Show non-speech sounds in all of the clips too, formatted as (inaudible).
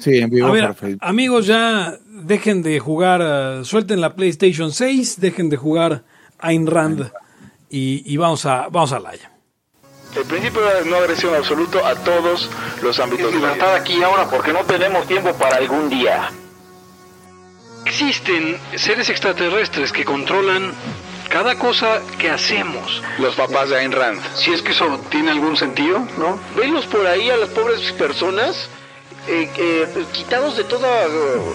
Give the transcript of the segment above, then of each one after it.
Sí, en vivo A ver, amigos, ya dejen de jugar, eh, suelten la PlayStation 6, dejen de jugar Ayn Rand y, y vamos a vamos a Laia. El principio de no agresión absoluto a todos los ámbitos vida. libertad aquí y ahora porque no tenemos tiempo para algún día. Existen seres extraterrestres que controlan cada cosa que hacemos. Los papás de Ayn Rand. Si es que eso tiene algún sentido, ¿no? Venlos por ahí a las pobres personas eh, eh, quitados de toda eh,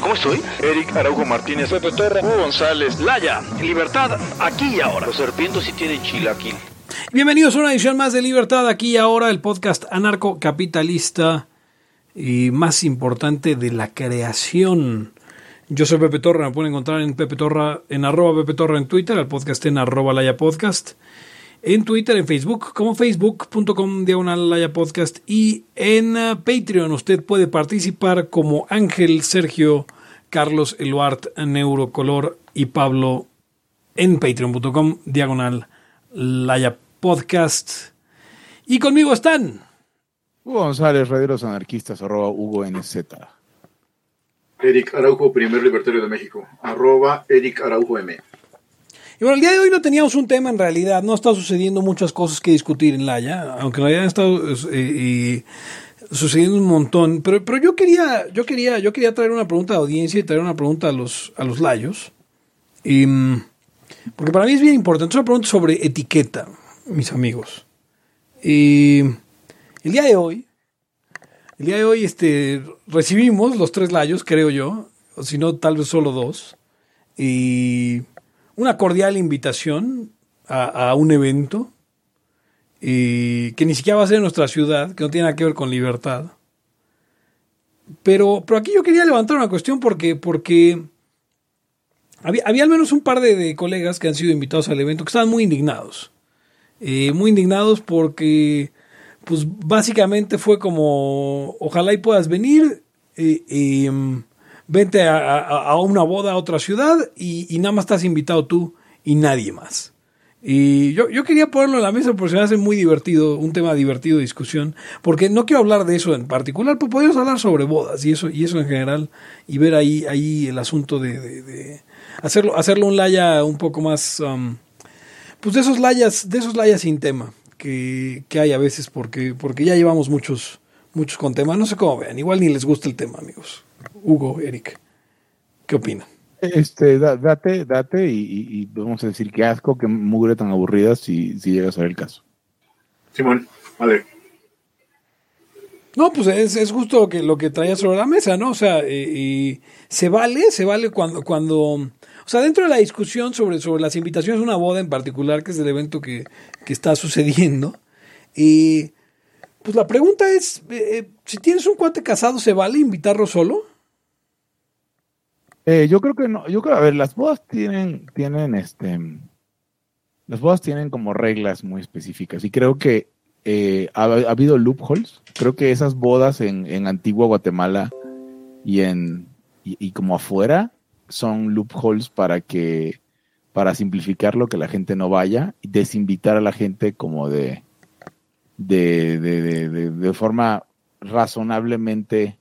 ¿Cómo estoy? Eric Araujo Martínez, Pepe Torra, Hugo González, Laya, libertad aquí y ahora. Los serpientes sí tienen chilaquil. Bienvenidos a una edición más de Libertad aquí y ahora, el podcast anarcocapitalista y más importante de la creación. Yo soy Pepe Torra, me pueden encontrar en Pepe Torra, en arroba Pepe Torra en Twitter, el podcast en arroba Laya Podcast, en Twitter, en Facebook, como facebook.com diagonal Laya Podcast y en uh, Patreon usted puede participar como Ángel, Sergio, Carlos, Eluart, Neurocolor y Pablo en patreon.com diagonal Laya Podcast. Y conmigo están. Hugo González, Raderos Anarquistas, arroba Hugo NZ. Eric Araujo, primer libertario de México. Arroba Eric Araujo M. Y bueno, el día de hoy no teníamos un tema en realidad, no está sucediendo muchas cosas que discutir en Laya, aunque en realidad han estado eh, eh, sucediendo un montón, pero, pero yo quería, yo quería, yo quería traer una pregunta a la audiencia y traer una pregunta a los, a los layos. Y, mm, porque para mí es bien importante, es una pregunta sobre etiqueta, mis amigos. Y el día de hoy, el día de hoy este, recibimos los tres layos, creo yo, o si no, tal vez solo dos, y una cordial invitación a, a un evento y que ni siquiera va a ser en nuestra ciudad, que no tiene nada que ver con libertad. Pero, pero aquí yo quería levantar una cuestión porque, porque había, había al menos un par de, colegas que han sido invitados al evento que estaban muy indignados. Eh, muy indignados porque, pues básicamente fue como, ojalá y puedas venir, eh, eh, vente a una boda a otra ciudad y, y nada más estás invitado tú y nadie más. Y yo, yo quería ponerlo en la mesa porque se me hace muy divertido, un tema divertido de discusión, porque no quiero hablar de eso en particular, pero podemos hablar sobre bodas y eso, y eso en general, y ver ahí, ahí el asunto de, hacerlo, hacerlo un laya un poco más, um, pues de esos layas, de esos layas sin tema que, que hay a veces, porque, porque ya llevamos muchos, muchos con tema. No sé cómo vean, igual ni les gusta el tema, amigos. Hugo, Eric, ¿qué opinan? Este, da- date, date y, y- y vamos a decir que asco, que mugre tan aburrida si, si llega a ser el caso. Simón, vale. No, pues es, es justo lo que, lo que traía sobre la mesa, ¿no? O sea, eh, y se vale, se vale cuando, cuando, o sea, dentro de la discusión sobre, sobre las invitaciones a una boda en particular, que es el evento que, que está sucediendo, y pues la pregunta es, eh, eh, si tienes un cuate casado, ¿se vale invitarlo solo? Eh, yo creo que no, yo creo, a ver, las bodas tienen, tienen este, las bodas tienen como reglas muy específicas y creo que eh, ha, ha habido loopholes. Creo que esas bodas en, en Antigua Guatemala y en y, como afuera son loopholes para que para simplificar lo que la gente no vaya y desinvitar a la gente como de, de, de, de- de forma razonablemente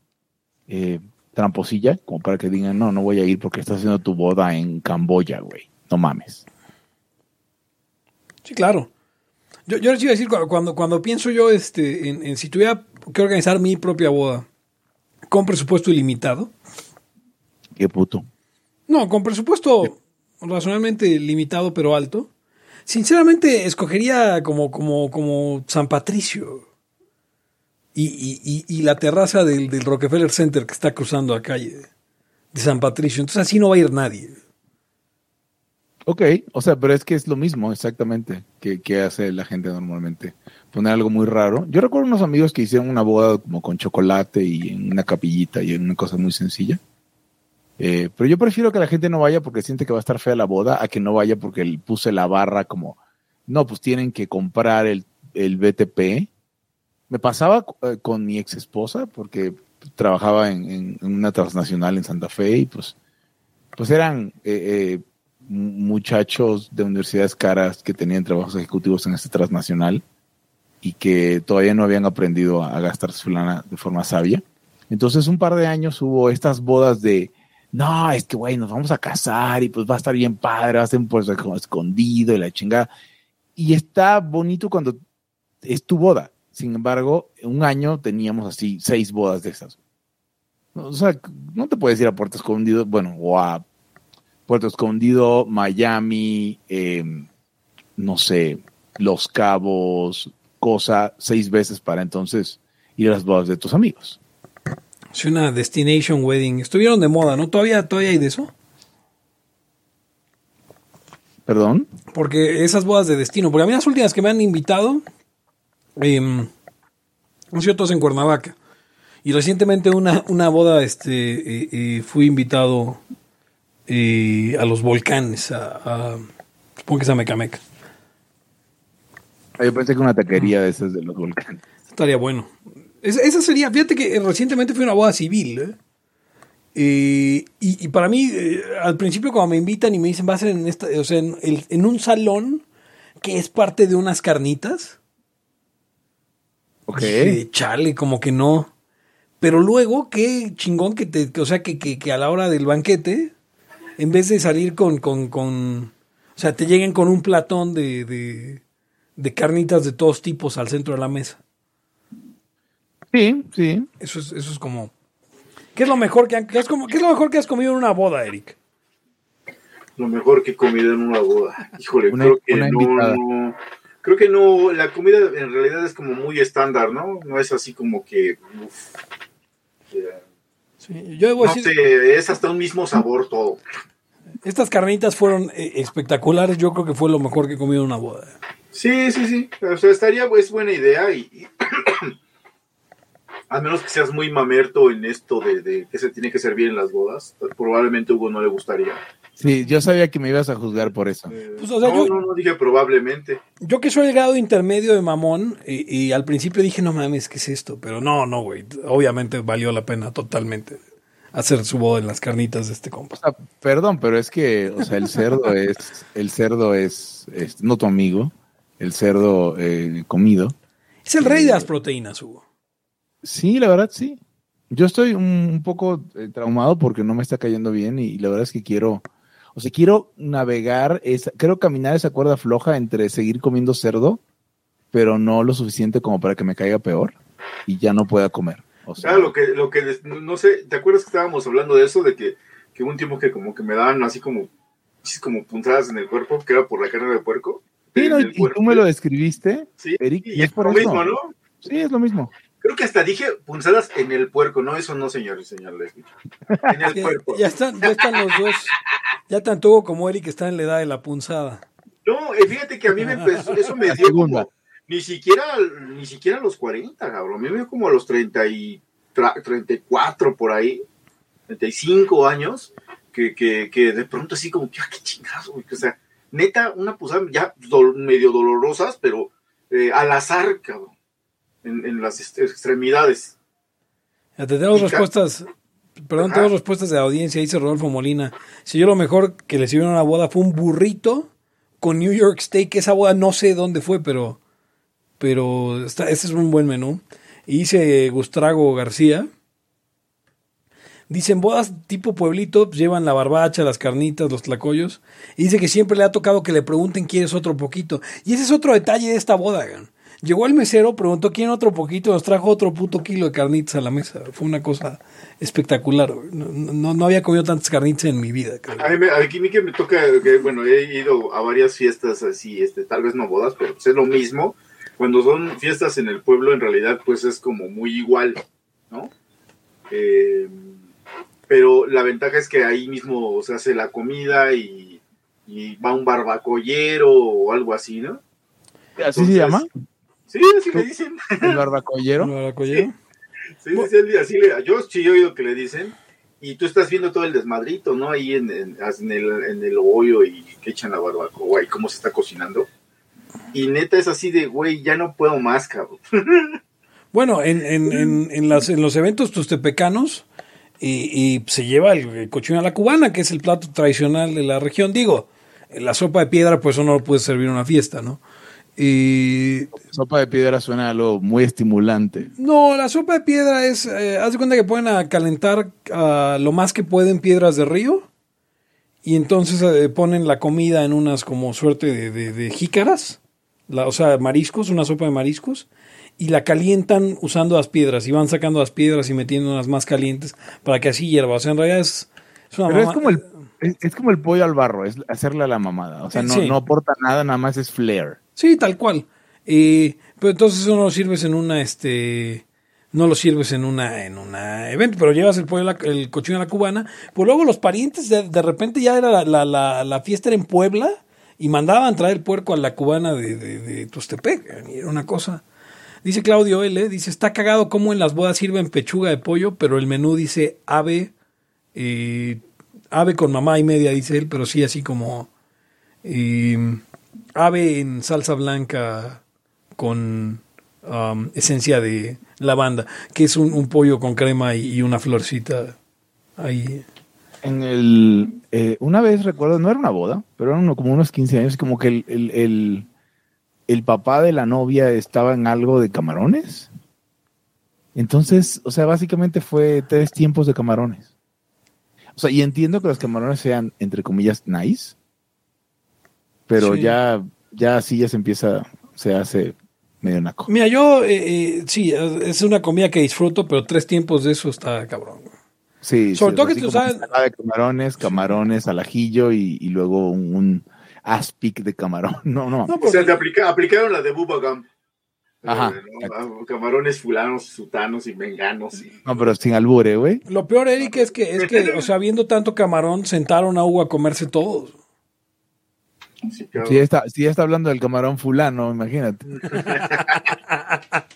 eh, tramposilla, como para que digan, no, no voy a ir porque estás haciendo tu boda en Camboya, güey. No mames. Sí, claro. Yo, yo les iba a decir, cu- cuando, cuando pienso yo este, en, en si tuviera que organizar mi propia boda con presupuesto ilimitado, Qué puto. No, con presupuesto razonablemente limitado pero alto. Sinceramente, escogería como, como, como San Patricio. Y, y- y- la terraza del, del Rockefeller Center que está cruzando la calle de San Patricio. Entonces así no va a ir nadie. Ok, o sea, pero es que es lo mismo exactamente que, que hace la gente normalmente. Poner algo muy raro. Yo recuerdo unos amigos que hicieron una boda como con chocolate y en una capillita y en una cosa muy sencilla. Eh, pero yo prefiero que la gente no vaya porque siente que va a estar fea la boda a que no vaya porque puse la barra como, no, pues tienen que comprar el, el BTP. Me pasaba eh, con mi ex esposa porque trabajaba en, una transnacional en Santa Fe y pues, pues eran eh, eh, mu- muchachos de universidades caras que tenían trabajos ejecutivos en esta transnacional y que todavía no habían aprendido a, gastar su lana de forma sabia. Entonces, un par de años hubo estas bodas de, no, es que, güey, nos vamos a casar y pues va a estar bien padre, va a ser un pues como escondido y la chingada. Y está bonito cuando es tu boda. Sin embargo, un año teníamos así seis bodas de esas. O sea, no te puedes ir a Puerto Escondido, bueno, o a Puerto Escondido, Miami, eh, no sé, Los Cabos, cosa, seis veces para entonces ir a las bodas de tus amigos. Es una destination wedding. Estuvieron de moda, ¿no? ¿Todavía, todavía hay de eso? ¿Perdón? Porque esas bodas de destino, porque a mí las últimas que me han invitado eh, sido todas en Cuernavaca. Y recientemente una, una boda, este, eh, eh, fui invitado eh, a los volcanes, a, a- supongo que es a Mecameca. Ah, Yo pensé que una taquería de esas de los volcanes. Estaría bueno. Es- esa sería, fíjate que recientemente fue una boda civil. y, y para mí, eh, al principio cuando me invitan y me dicen, va a ser en, esta, o sea, en, el- en un salón que es parte de unas carnitas. Ok. Dije, chale, como que no. Pero luego, qué chingón que te, que, o sea, que, que, que a la hora del banquete, en vez de salir con, con, con o sea, te lleguen con un platón de, de, de carnitas de todos tipos al centro de la mesa. Sí, sí. Eso es, eso es como. ¿Qué es lo mejor que, has, qué es lo mejor que has comido en una boda, Eric? Lo mejor que he comido en una boda. Híjole, Una- creo que una no, invitada. no- Creo que no. La comida en realidad es como muy estándar, ¿no? No es así como que. uf, eh, Sí, yo debo no decir, sé, es hasta un mismo sabor todo. estas carnitas fueron eh, espectaculares. Yo creo que fue lo mejor que he comido en una boda. Sí, sí, sí. O sea, estaría, es buena idea y. y- (clears throat) Al menos que seas muy mamerto en esto de, de que se tiene que servir en las bodas. Probablemente a Hugo no le gustaría. Sí, yo sabía que me ibas a juzgar por eso. Eh, Pues, o sea, no, yo- no, no dije probablemente. Yo que soy el grado intermedio de mamón, y, y al principio dije, no mames, ¿qué es esto? Pero no, no, güey. Obviamente valió la pena totalmente hacer su boda en las carnitas de este compa. O sea, perdón, pero es que, o sea, el cerdo (laughs) es, el cerdo es, es no tu amigo, el cerdo eh, comido. Es el rey de las proteínas, Hugo. Sí, la verdad sí. Yo estoy un, un poco eh, traumado porque no me está cayendo bien y, la verdad es que quiero, o sea, quiero navegar, esa, quiero caminar esa cuerda floja entre seguir comiendo cerdo, pero no lo suficiente como para que me caiga peor y ya no pueda comer. O sea, lo que, lo que, no sé, ¿te acuerdas que estábamos hablando de eso? De que, que hubo un tiempo que como que me daban así como, como puntadas en el cuerpo, que era por la carne de puerco. sí, no, y, tú me lo describiste, Sí, Eric, y y es es por lo eso. mismo, ¿no? Sí, es lo mismo. Creo que hasta dije punzadas en el puerco, no, eso no, señor y señores. En el Ya, puerco. ya están, ya están los dos. Ya tanto Hugo como Eric están en la edad de la punzada. No, eh, fíjate que a mí me empezó, eso me dio como, ni siquiera, ni siquiera a los 40, cabrón, a mí me dio como a los 30 y tra- 34 por ahí, 35 años, que, que, que de pronto así como, que, ah, qué chingazo, güey, o sea, neta, una punzada ya medio dolorosas, pero eh, al azar, cabrón, en, en las extremidades. Ya te tenemos respuestas. Perdón, tenemos respuestas de la audiencia, dice Rodolfo Molina. Si yo lo mejor que le sirvieron a una boda fue un burrito con New York Steak. Esa boda no sé dónde fue, pero, pero está, ese es un buen menú. Y dice Gustrago García. Dicen bodas tipo pueblito, pues, llevan la barbacha, las carnitas, los tlacoyos. Y dice que siempre le ha tocado que le pregunten quieres otro poquito. Y ese es otro detalle de esta boda. Llegó el mesero, preguntó quién otro poquito, nos trajo otro puto kilo de carnitas a la mesa. Fue una cosa espectacular. No, no, no había comido tantas carnitas en mi vida. A mí, me, aquí me, que me toca, que, bueno, he ido a varias fiestas así, este, tal vez no bodas, pero pues es lo mismo. Cuando son fiestas en el pueblo, en realidad, pues es como muy igual, ¿no? Eh, pero la ventaja es que ahí mismo se hace la comida y, y va un barbacollero o algo así, ¿no? ¿Así se llama? Sí, así le dicen. ¿El barbacollero? Baracollero. Sí, sí, sí, así le, yo sí he oído que le dicen. Y tú estás viendo todo el desmadrito, ¿no? Ahí en, en, en el, en el hoyo y que echan la barbacoa y cómo se está cocinando. Y neta es así de, güey, ya no puedo más, cabrón. (laughs) Bueno, en, en, en, en, las, en los eventos tustepecanos y, y se lleva el, el cochino a la cubana, que es el plato tradicional de la región. Digo, la sopa de piedra, pues eso no lo puede servir en una fiesta, ¿no? Y Sopa de piedra suena algo muy estimulante. no, la sopa de piedra es, eh, haz de cuenta que pueden a calentar lo más que pueden piedras de río y entonces eh, ponen la comida en unas como suerte de, de- de jícaras, la, o sea, mariscos, una sopa de mariscos, y la calientan usando las piedras y van sacando las piedras y metiendo unas más calientes para que así hierva. O sea, en realidad es, es una Pero es como el es, es como el pollo al barro, es hacerle a la mamada. O sea, no, Sí. no aporta nada, nada más es flair. Sí, tal cual. Eh, pero entonces eso no lo sirves en una, este, no lo sirves en una, en una evento, pero llevas el pollo, el cochino a la cubana. Pues luego los parientes, de, de repente ya era la, la, la, fiesta era en Puebla y mandaban traer puerco a la cubana de, de, de. Y era una cosa. Dice Claudio L, dice, está cagado como en las bodas sirven pechuga de pollo, pero el menú dice ave, eh, ave con mamá y media, dice él, pero sí así como... ave en salsa blanca con um, esencia de lavanda, que es un, pollo con crema y, una florcita ahí. En el, eh, una vez recuerdo, no era una boda, pero eran como unos 15 años, como que el, el, el papá de la novia estaba en algo de camarones. Entonces, o sea, básicamente fue tres tiempos de camarones. O sea, y entiendo que los camarones sean, entre comillas, nice, pero Sí. ya, ya así ya se empieza, se hace medio naco. Mira, yo eh, eh, sí, es una comida que disfruto, pero tres tiempos de eso está cabrón. Sí, Sobre sí, todo que tú sabes- de camarones, camarones al ajillo y, y luego un, un aspic de camarón. (laughs) No, no. No, O sea, porque- te aplica- aplicaron la de Bubba Gump. Ajá, Eh, ¿no? Camarones fulanos, sutanos y menganos. y- No, pero sin albure, güey. lo peor, Eric, es que, es que, o sea, viendo tanto camarón, sentaron a Hugo a comerse todos. Sí. Si ya, está, si ya está hablando del camarón fulano, imagínate. (laughs)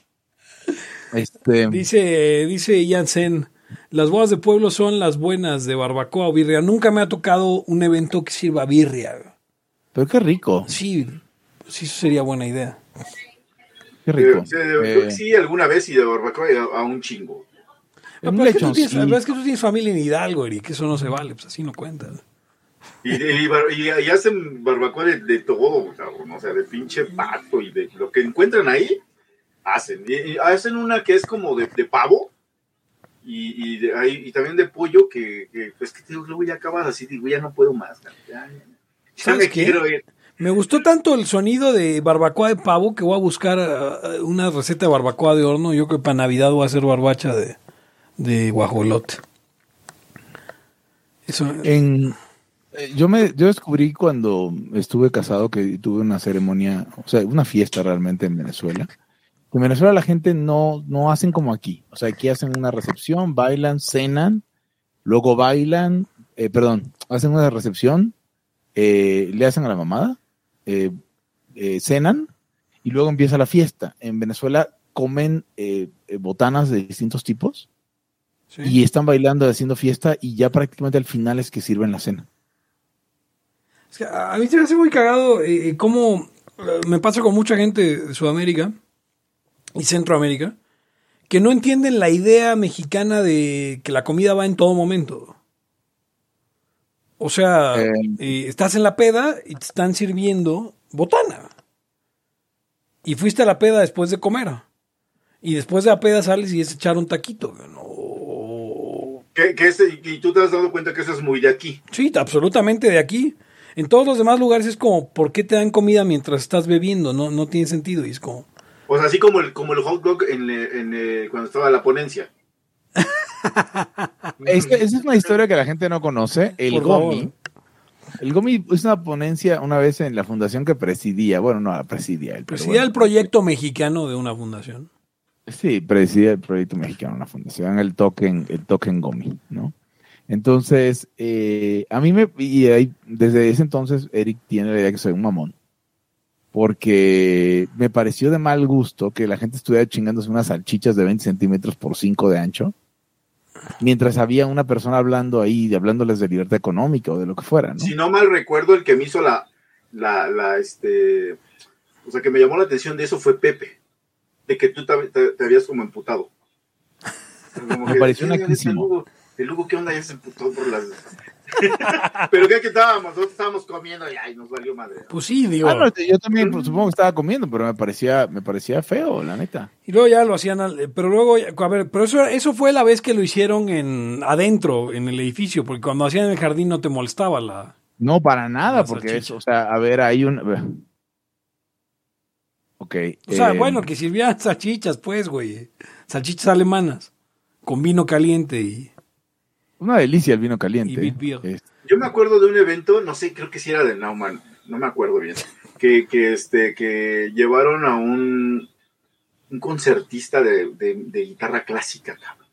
este, Dice, dice Jansen, las bodas de pueblo son las buenas de barbacoa o birria. Nunca me ha tocado un evento que sirva birria. pero qué rico, Sí, sí, eso sería buena idea. qué Eh, rico. sí, creo que Eh, sí, alguna vez y de barbacoa a, a un chingo. Pero es, que tú tienes, lechoncito. pero es que tú tienes familia en Hidalgo, Eric, eso no se vale, pues así no cuenta. Y, y, bar- y- y hacen barbacoa de, de todo, cabrón. O sea, de pinche pato y de lo que encuentran ahí, hacen. Y, y hacen una que es como de, de pavo. Y, y, de- ahí- y también de pollo, que, que pues que te digo, luego ya acabas así, digo, ya no puedo más. cabrón, Ya, ¿Sabes me qué? quiero ir. Me gustó tanto el sonido de barbacoa de pavo que voy a buscar ah, una receta de barbacoa de horno. Yo creo que para Navidad voy a hacer barbacha de, de guajolote. Eso, En, yo me yo descubrí cuando estuve casado que tuve una ceremonia, o sea, una fiesta realmente en Venezuela. En Venezuela la gente no, no hacen como aquí. O sea, aquí hacen una recepción, bailan, cenan, luego bailan, eh, perdón, hacen una recepción, eh, le hacen a la mamada, eh, eh, cenan y luego empieza la fiesta. En Venezuela comen eh, eh, botanas de distintos tipos sí. y están bailando, haciendo fiesta y ya prácticamente al final es que sirven la cena. Es que a mí se me hace muy cagado eh, cómo eh, me pasa con mucha gente de Sudamérica y Centroamérica que no entienden la idea mexicana de que la comida va en todo momento. O sea, Eh. eh, estás en la peda y te están sirviendo botana. Y fuiste a la peda después de comer. Y después de la peda sales y es echar un taquito. No. Que, que ese- y tú te has dado cuenta que eso es muy de aquí. Sí, absolutamente de aquí. En todos los demás lugares es como, ¿por qué te dan comida mientras estás bebiendo? No, no tiene sentido. Y es como, O sea, así como el, como el hot dog en, eh, en, cuando estaba la ponencia. (laughs) Esta- esa es una historia que la gente no conoce. El Por Gomi. favor. El Gomi hizo una ponencia una vez en la fundación que presidía. Bueno, no, la presidía pero presidía bueno. el proyecto mexicano de una fundación. Sí, presidía el proyecto mexicano, una fundación, el token, el token Gomi, ¿no? Entonces, eh, a mí me, y ahí, desde ese entonces, Eric tiene la idea que soy un mamón. Porque me pareció de mal gusto que la gente estuviera chingándose unas salchichas de 20 centímetros por 5 de ancho, mientras había una persona hablando ahí, hablándoles de libertad económica o de lo que fuera, ¿no? Si no mal recuerdo, el que me hizo la, la, la, este, o sea, que me llamó la atención de eso fue Pepe, de que tú te, te- te habías como emputado. (laughs) Como Me que, pareció "Eh, naquísimo". El Hugo, ¿qué onda? Ya se emputó por las... Pero ¿qué que estábamos? Nosotros estábamos comiendo y ay, nos valió madre. Pues sí, digo. Ah, no, yo también pues, supongo que estaba comiendo, pero me parecía, me parecía feo, la neta. Y luego ya lo hacían, al- pero luego, a ver, pero eso, eso fue la vez que lo hicieron en adentro, en el edificio, porque cuando hacían en el jardín no te molestaba la... No, para nada, porque salchichas. es, o sea, a ver, hay un... Ok. O sea, eh, bueno, que sirvieran (laughs) salchichas, pues, güey. Salchichas alemanas, con vino caliente y... Una delicia el vino caliente. Y. Es- Yo me acuerdo de un evento, no sé, creo que sí era de Nauman, no me acuerdo bien, que, que, este, que llevaron a un, un concertista de, de- de guitarra clásica, cabrón.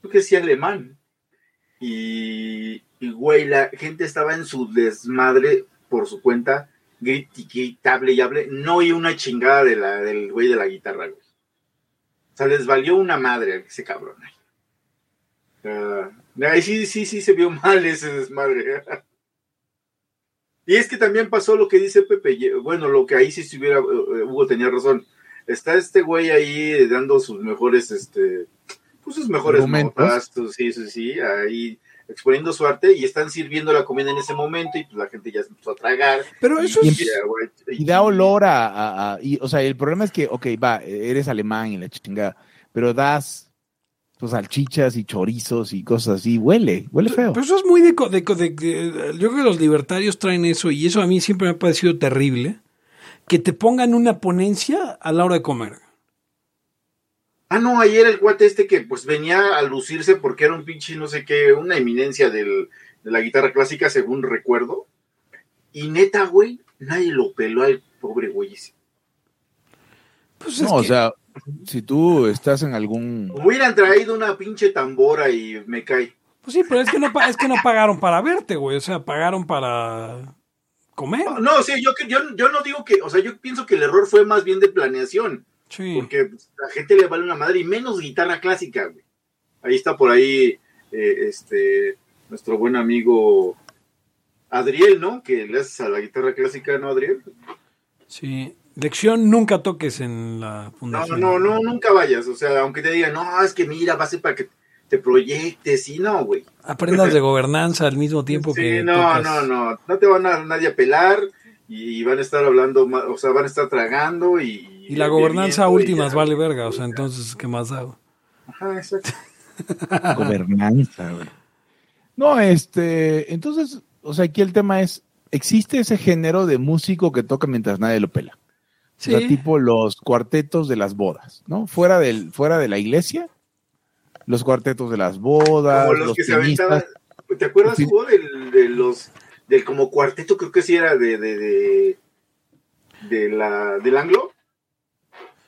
Creo que sí alemán. Y, y, güey, la gente estaba en su desmadre por su cuenta, gritable y hable, no oí una chingada de la, del güey de la guitarra, güey. O sea, les valió una madre ese cabrón. Ah, ahí sí, sí, sí se vio (laughs) mal ese desmadre. y es que también pasó lo que dice Pepe. Bueno, lo que ahí sí estuviera, eh, Hugo tenía razón. Está este güey ahí dando sus mejores, este, pues sus mejores notas, sus- sí, sí, sí, ahí exponiendo su arte y están sirviendo la comida en ese momento y pues la gente ya se empezó a tragar. Pero eso Y es... ya, güey, Y da olor a, a- a- y, o sea, el problema es que, ok, va, eres alemán y la chingada, pero das pues salchichas y chorizos y cosas así, huele, huele feo. Pero eso es muy de, co- de co- de- de- Yo creo que los libertarios traen eso y eso a mí siempre me ha parecido terrible. Que te pongan una ponencia a la hora de comer. Ah, no, ayer el cuate este que pues venía a lucirse porque era un pinche, no sé qué, una eminencia del- de la guitarra clásica, según recuerdo. Y neta, güey, nadie lo peló al pobre güey ese. Pues no, es o que- sea, si tú estás en algún... Hubieran traído una pinche tambora y me cae. Pues sí, pero es que no, es que no pagaron para verte, güey. O sea, pagaron para comer. No, sí, yo, yo, yo no digo que, o sea, yo pienso que el error fue más bien de planeación. Sí. Porque pues, la gente le vale una madre y menos guitarra clásica, güey. Ahí está por ahí eh, este nuestro buen amigo Adriel, ¿no? Que le haces a la guitarra clásica, ¿no, Adriel? Sí. Lección nunca toques en la No, fundación. no, no, nunca vayas. O sea, aunque te digan, no, es que mira, va a ser para que te proyectes. Y no, güey. Aprendas de (laughs) gobernanza al mismo tiempo Sí, que. no, tocas. no, no. No te van a nadie a pelar y van a estar hablando, o sea, van a estar tragando y. Y la gobernanza y últimas ya. vale verga, o sea, entonces, ¿qué más hago? Ajá, exacto. (laughs) gobernanza, güey. No, este, entonces, o sea, aquí el tema es, ¿existe ese género de músico que toca mientras nadie lo pela? Sí. O sea, tipo los cuartetos de las bodas, ¿no? Fuera del, fuera de la iglesia, los cuartetos de las bodas, Como los, los que se pianistas. aventaban. ¿Te acuerdas, Sí. Hugo, del, de los. del como cuarteto, creo que sí era de. de, de, de la, del anglo?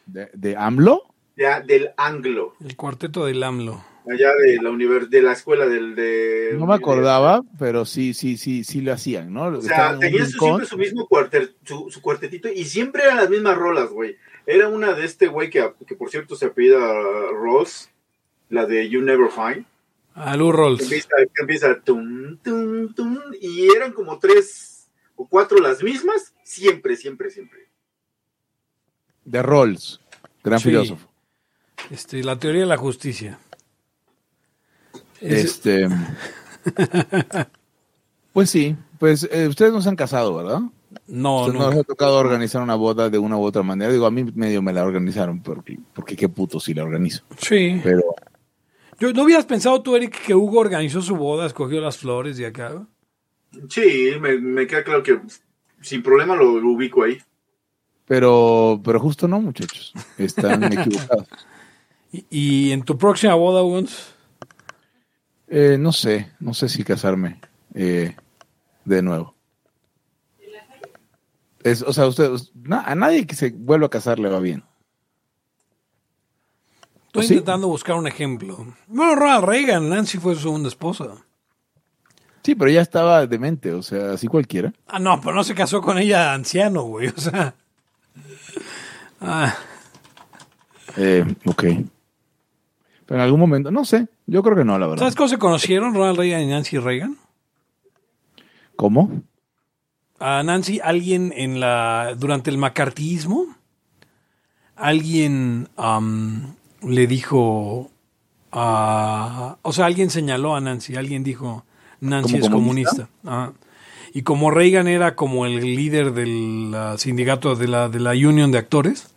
de, de AMLO. Ya, del anglo. El cuarteto del AMLO. Allá de la univers de la escuela del. De, No me acordaba, pero sí, sí, sí, sí lo hacían, ¿no? O sea, su, rincón. siempre su mismo cuartel, su, su cuartetito y siempre eran las mismas rolas, güey. Era una de este güey que, que por cierto se apellida Ross, la de You Never Find. A Lou Que Rolls. empieza, que empieza tum, tum, tum, y eran como tres o cuatro las mismas, siempre, siempre, siempre. De Rawls, gran Sí. filósofo. Este, la teoría de la justicia. Es- Este. (laughs) pues sí, pues eh, ustedes no se han casado, ¿verdad? no, Ustedes no. no les ha tocado organizar una boda de una u otra manera. Digo, a mí medio me la organizaron, porque, porque qué puto si la organizo. Sí. Pero Yo, ¿No hubieras pensado tú, Eric, que Hugo organizó su boda, escogió las flores de acá? Sí, me, me queda claro que sin problema lo, lo ubico ahí. Pero, pero justo no, muchachos. Están (laughs) equivocados. Y, y en tu próxima boda, Hugo, Eh, no sé, no sé si casarme eh, de nuevo. Es, o sea, ustedes, na- a nadie que se vuelva a casar le va bien. Estoy ¿Sí? intentando buscar un ejemplo. Bueno, Ronald Reagan, Nancy fue su segunda esposa. Sí, pero ya estaba demente, o sea, así cualquiera. Ah, no, pero no se casó con ella anciano, güey. O sea. Ah, Eh, ok. Pero en algún momento, no sé, yo creo que no, la verdad. ¿Sabes cómo se conocieron Ronald Reagan y Nancy Reagan? ¿Cómo? A Nancy, alguien en la. durante el macartismo, alguien le dijo. a- o sea, alguien señaló a Nancy, alguien dijo: Nancy ¿Como es comunista? Y como Reagan era como el líder del ah, sindicato de la, de la Union de Actores,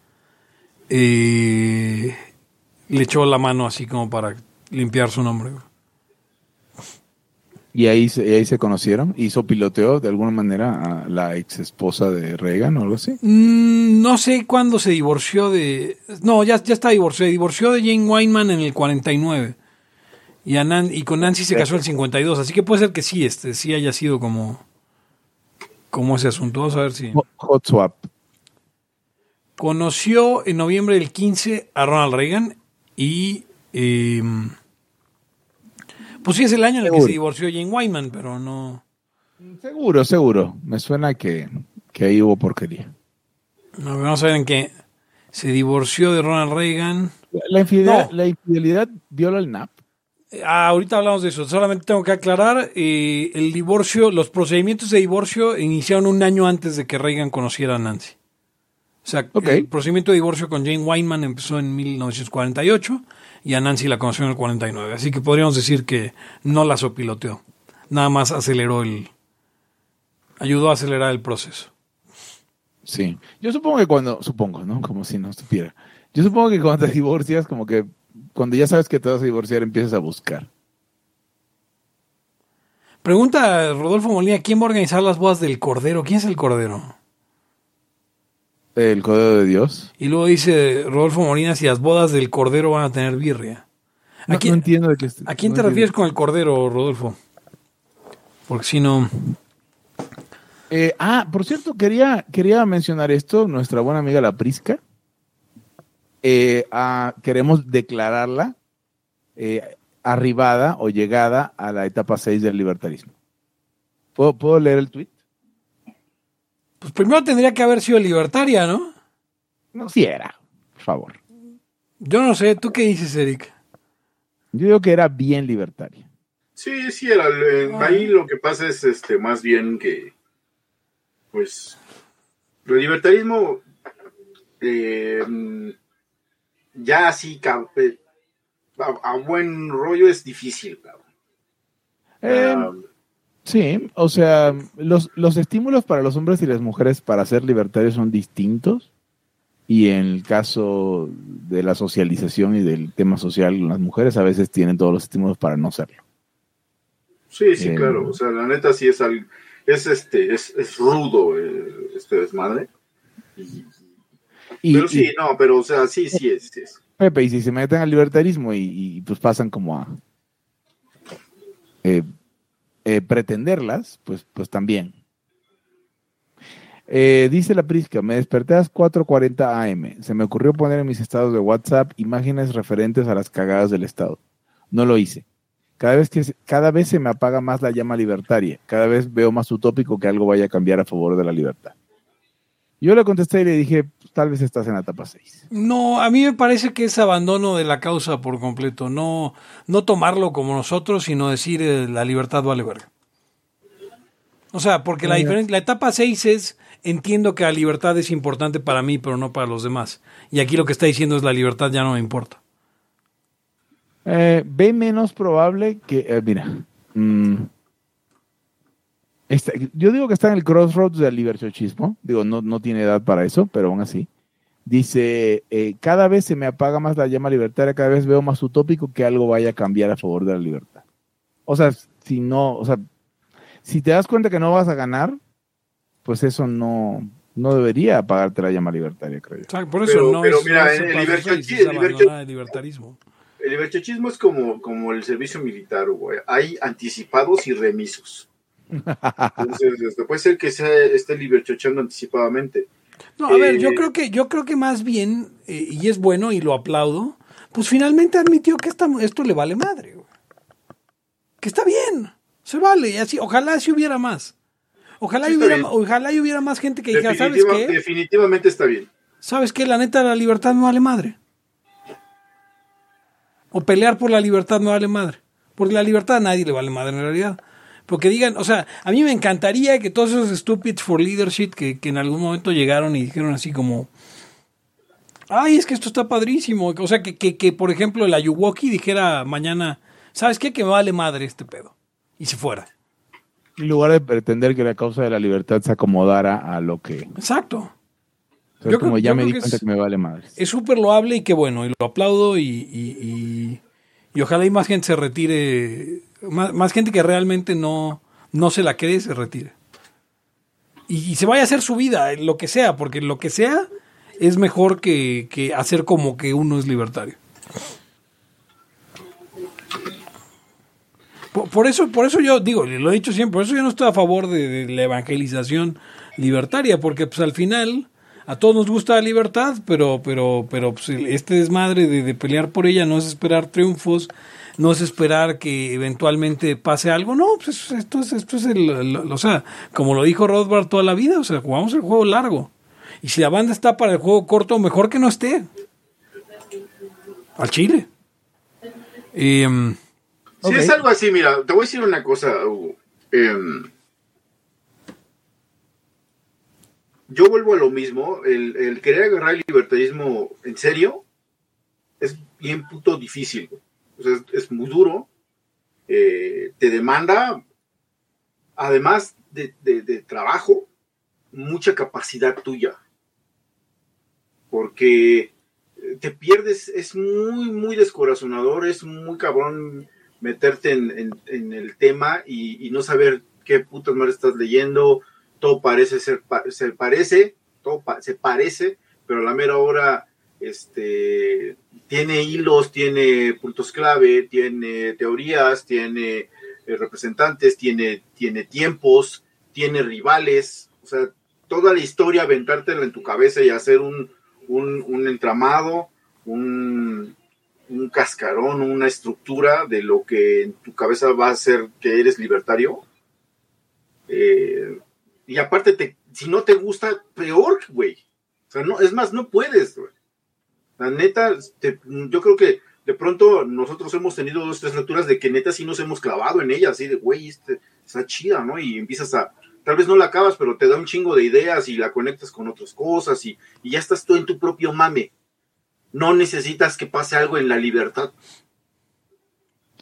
eh, le echó la mano así como para limpiar su nombre. Y ahí, y ahí se conocieron. Hizo piloteo de alguna manera a la ex esposa de Reagan o algo así. Mm, no sé cuándo se divorció de... No, ya, ya está divorciado. Se divorció de Jane Weinman en el 49. Y, a Nan- y con Nancy se casó en el 52. Así que puede ser que sí, este, sí haya sido como, como ese asunto. Vamos a ver si... Hot swap. Conoció en noviembre del 15 a Ronald Reagan y... eh, pues sí, es el año en el que se divorció Jane Weinman, pero no... Seguro, seguro. Me suena que, que ahí hubo porquería. no vamos a ver en qué... Se divorció de Ronald Reagan. La infidelidad, No. la infidelidad viola el NAP. Ah, ahorita hablamos de eso. Solamente tengo que aclarar, eh, el divorcio, los procedimientos de divorcio iniciaron un año antes de que Reagan conociera a Nancy. O sea, el procedimiento de divorcio con Jane Weinman empezó en 1948 y a Nancy la conoció en el 49. Así que podríamos decir que no la sopiloteó. Nada más aceleró el... ayudó a acelerar el proceso. Sí. Yo supongo que cuando, supongo, ¿no? Como si no supiera. Yo supongo que cuando te divorcias, como que cuando ya sabes que te vas a divorciar, empiezas a buscar. Pregunta Rodolfo Molina, ¿quién va a organizar las bodas del Cordero? ¿Quién es el Cordero? El código de Dios. Y luego dice Rodolfo Molina si las bodas del Cordero van a tener birria. ¿A No, quién, no entiendo de qué est- ¿a quién no te entiendo. refieres con el Cordero, Rodolfo? Porque si no... Eh, ah, por cierto, quería, quería mencionar esto, nuestra buena amiga la Prisca. Eh, queremos declararla eh, arribada o llegada a la etapa 6 del libertarismo. ¿Puedo, ¿Puedo leer el tweet? Pues primero tendría que haber sido libertaria, ¿no? No, si era, por favor. Yo no sé, ¿tú qué dices, Eric? Yo digo que era bien libertaria. Sí, sí, era, eh, ahí lo que pasa es este más bien que, pues, el libertarismo eh, ya así eh, a, a buen rollo es difícil, cabrón. Eh, Ah, sí, o sea, los, los estímulos para los hombres y las mujeres para ser libertarios son distintos. Y en el caso de la socialización y del tema social, las mujeres a veces tienen todos los estímulos para no serlo. sí, sí, eh, claro. O sea, la neta sí es al- es este, es, es rudo eh, este desmadre. Y- Y, pero y, sí, no, pero o sea, sí, sí es. sí es. Pepe, y si se meten al libertarismo y, y, pues pasan como a eh, eh, pretenderlas, pues, pues también. Eh, dice la Prisca, me desperté a las 4.40 am. Se me ocurrió poner en mis estados de WhatsApp imágenes referentes a las cagadas del Estado. No lo hice. Cada vez, que, cada vez se me apaga más la llama libertaria. Cada vez veo más utópico que algo vaya a cambiar a favor de la libertad. Yo le contesté y le dije, "Pues, tal vez estás en la etapa 6. No, a mí me parece que es abandono de la causa por completo. No, no tomarlo como nosotros, sino decir eh, la libertad vale verga. O sea, porque la, la etapa 6 es, entiendo que la libertad es importante para mí, pero no para los demás. Y aquí lo que está diciendo es la libertad ya no me importa. Eh, ve menos probable que. eh, mira. mm, está- yo digo que está en el crossroads del libertochismo. Digo, no, no tiene edad para eso, pero aún así. Dice: eh, Cada vez se me apaga más la llama libertaria, cada vez veo más utópico que algo vaya a cambiar a favor de la libertad. O sea, si no. O sea, si te das cuenta que no vas a ganar, pues eso no, no debería apagarte la llama libertaria, creo yo. O sea, por eso Pero- no pero es, mira, no es el el libertarismo. El libertochismo es como, como el servicio militar, güey. Hay anticipados y remisos. Entonces, este, puede ser que sea, esté liberchochando anticipadamente. No, a ver, yo Eh, creo que, yo creo que más bien, eh, y es bueno y lo aplaudo, pues finalmente admitió que esta- esto le vale madre. güey. Que está bien, se vale. Y así, ojalá si hubiera más. Ojalá, Sí, hubiera, ojalá y hubiera más gente que dijera, ¿sabes qué? definitivamente está bien. ¿Sabes qué? La neta, la libertad me vale madre. O pelear por la libertad me vale madre. Porque la libertad a nadie le vale madre en realidad. Porque digan, o sea, a mí me encantaría que todos esos stupids for leadership que, que en algún momento llegaron y dijeron así como, ay, es que esto está padrísimo. O sea, que, que, que por ejemplo el Ayuwoki dijera mañana, ¿sabes qué? Que me vale madre este pedo. Y se fuera. En lugar de pretender que la causa de la libertad se acomodara a lo que. Exacto. O sea, Yo como creo- ya yo me di que cuenta es- que me vale madre. es súper loable y qué bueno, y lo aplaudo y, y, y- y ojalá y más gente se retire, más, más gente que realmente no, no se la cree se retire. Y, se vaya a hacer su vida, lo que sea, porque lo que sea es mejor que, que hacer como que uno es libertario. Por, eso, por eso yo digo, lo he dicho siempre, por eso yo no estoy a favor de, la evangelización libertaria, porque pues al final a todos nos gusta la libertad, pero, pero, pero pues, este desmadre de, de pelear por ella no es esperar triunfos, no es esperar que eventualmente pase algo, no, pues esto es, esto es el, el- o sea, como lo dijo Rothbard toda la vida, o sea, jugamos el juego largo. Y si la banda está para el juego corto, mejor que no esté. Al Chile. Em, Si es algo así, mira, te voy a decir una cosa, Hugo. Em, yo vuelvo a lo mismo. El, el querer agarrar el libertarismo en serio es bien puto difícil. güey. Sea, es, muy duro. eh, te demanda, además de, de- trabajo, mucha capacidad tuya. Porque eh, te pierdes, es muy, muy descorazonador, es muy cabrón meterte en, en- el tema y, no saber qué putas madre estás leyendo, todo parece ser, se parece, todo se parece, pero a la mera hora este, tiene hilos, tiene puntos clave, tiene teorías, tiene eh, representantes, tiene, tiene tiempos, tiene rivales, o sea, toda la historia, aventártela en tu cabeza y hacer un, un, un entramado, un, un cascarón, una estructura de lo que en tu cabeza va a ser que eres libertario. Eh, y aparte, te, si no te gusta, peor, güey. O sea, no, es más, no puedes, güey. La neta, yo creo que de pronto nosotros hemos tenido dos, tres lecturas de que neta sí nos hemos clavado en ella, así de, güey, este, está chida, ¿no? Y empiezas a, tal vez no la acabas, pero te da un chingo de ideas y la conectas con otras cosas y, y ya estás tú en tu propio mame. No necesitas que pase algo en la libertad.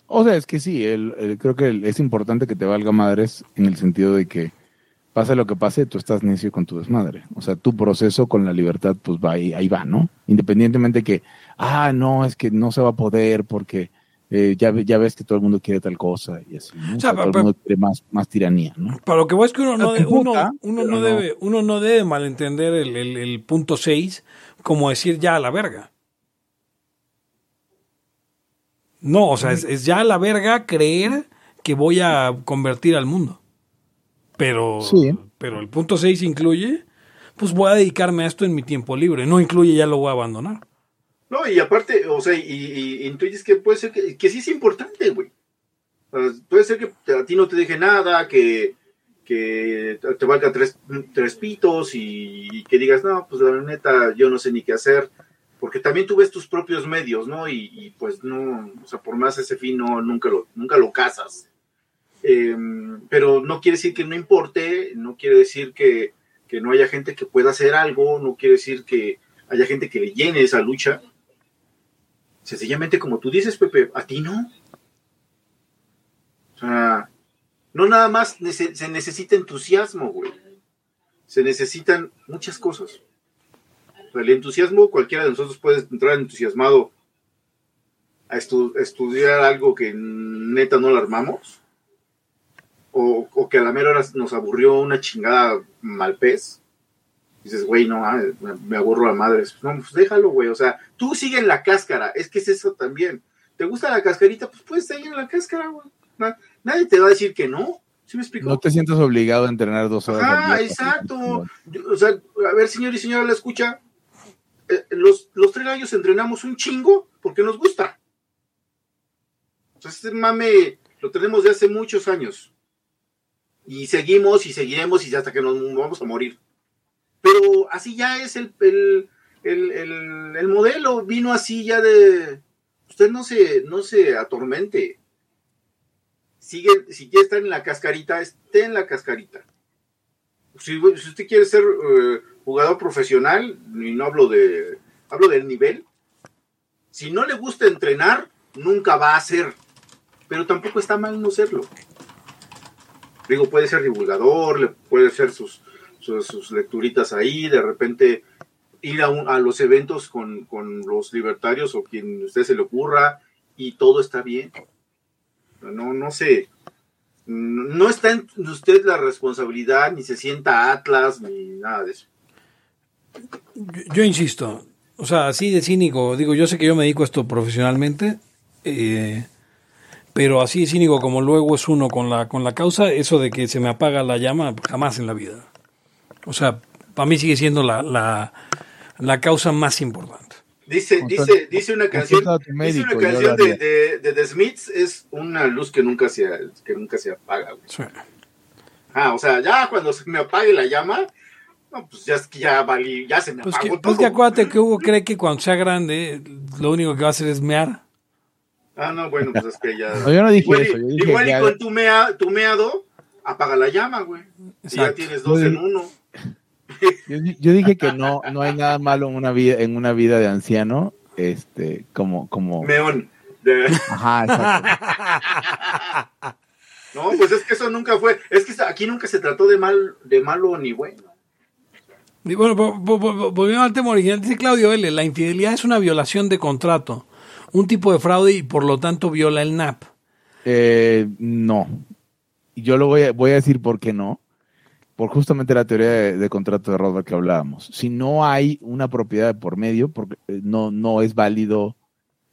O sea, es que sí, el- creo que es importante que te valga madres en el sentido de que pase lo que pase, tú estás necio con tu desmadre. O sea, tu proceso con la libertad, pues va ahí, ahí va, ¿no? Independientemente que, ah, no, es que no se va a poder porque eh, ya, ya ves que todo el mundo quiere tal cosa y así, ¿no? O sea, sea, todo el mundo quiere más, más tiranía, ¿no? Para lo que voy es que uno no, No de- uno, uno no no. debe, uno no debe malentender el, el- el punto 6 como decir ya a la verga. No, o sea, es, es ya a la verga creer que voy a convertir al mundo. Pero, Sí. pero el punto 6 incluye, pues voy a dedicarme a esto en mi tiempo libre. No incluye ya lo voy a abandonar. No, y aparte, o sea, y, y- y intuyes que puede ser que, que sí es importante, güey. Puede ser que a ti no te deje nada, que, que te valga tres, tres pitos y, y que digas, no, pues la neta, yo no sé ni qué hacer. Porque también tú ves tus propios medios, ¿no? Y, y, pues no, o sea, por más ese fin, no, nunca lo, nunca lo cazas. Eh, pero no quiere decir que no importe, no quiere decir que, que no haya gente que pueda hacer algo, no quiere decir que haya gente que le llene esa lucha. Sencillamente, como tú dices, Pepe, a ti no. O sea, no nada más se necesita entusiasmo, güey. Se necesitan muchas cosas. El entusiasmo, cualquiera de nosotros puede entrar entusiasmado a estu- estudiar algo que neta no lo armamos. O, o que a la mera hora nos aburrió una chingada mal pez. Dices, güey, no, me, me aburro a madres. No, pues déjalo, güey. O sea, tú sigue en la cáscara. Es que es eso también. ¿Te gusta la cascarita? Pues puedes seguir en la cáscara, güey. Na- Nadie te va a decir que no. ¿Sí me explico? No te sientas obligado a entrenar dos horas Ah, día. exacto. Yo- O sea, a ver, señor y señora, la escucha. eh, los, los tres gallos entrenamos un chingo porque nos gusta. O sea, este mame lo tenemos de hace muchos años. Y seguimos y seguiremos y hasta que nos vamos a morir. Pero así ya es el, el, el, el- el modelo. Vino así ya de. Usted no se, no se atormente. Sigue, si quiere estar en la cascarita, esté en la cascarita. Si, si usted quiere ser eh, jugador profesional, y no hablo de. hablo del nivel. Si no le gusta entrenar, nunca va a ser. Pero tampoco está mal no serlo. Digo, puede ser divulgador, puede ser sus, sus, sus lecturitas ahí, de repente ir a, un- a los eventos con, con los libertarios o quien a usted se le ocurra y todo está bien. No, no sé. No está en usted la responsabilidad, ni se sienta Atlas, ni nada de eso. Yo, yo insisto, o sea, así de cínico, digo, yo sé que yo me dedico a esto profesionalmente, eh, pero así cínico como luego es uno con la, con la causa, eso de que se me apaga la llama, jamás en la vida. O sea, para mí sigue siendo la, la, la causa más importante. Dice, dice, dice una canción, dice una canción de, de, de The Smiths, es una luz que nunca se, que nunca se apaga. güey. Sí. Ah, o sea, ya cuando se me apague la llama, no, pues ya es que ya valí, ya se me Pues apagó que, pues que acuérdate que Hugo cree que cuando sea grande, lo único que va a hacer es mear. Ah, no, bueno, pues es que ya. No, yo no dije igual, eso, yo dije igual ya- y con tu, mea, tu meado, apaga la llama, güey. Y ya tienes dos en uno. Yo, di- yo dije que no, no hay nada malo en una vida, en una vida de anciano, este, como, como, Meón. De- ajá, exacto. (laughs) No, pues es que eso nunca fue. Es que aquí nunca se trató de mal, de malo ni bueno. Y bueno, vo- vo- vo- volviendo al tema original, dice Claudio L., la infidelidad es una violación de contrato, un tipo de fraude y por lo tanto viola el NAP. Eh, no. Y Yo lo voy a, voy a decir por qué no. Por justamente la teoría de, de contrato de Rothbard que hablábamos. Si no hay una propiedad de por medio, porque eh, no, no es válido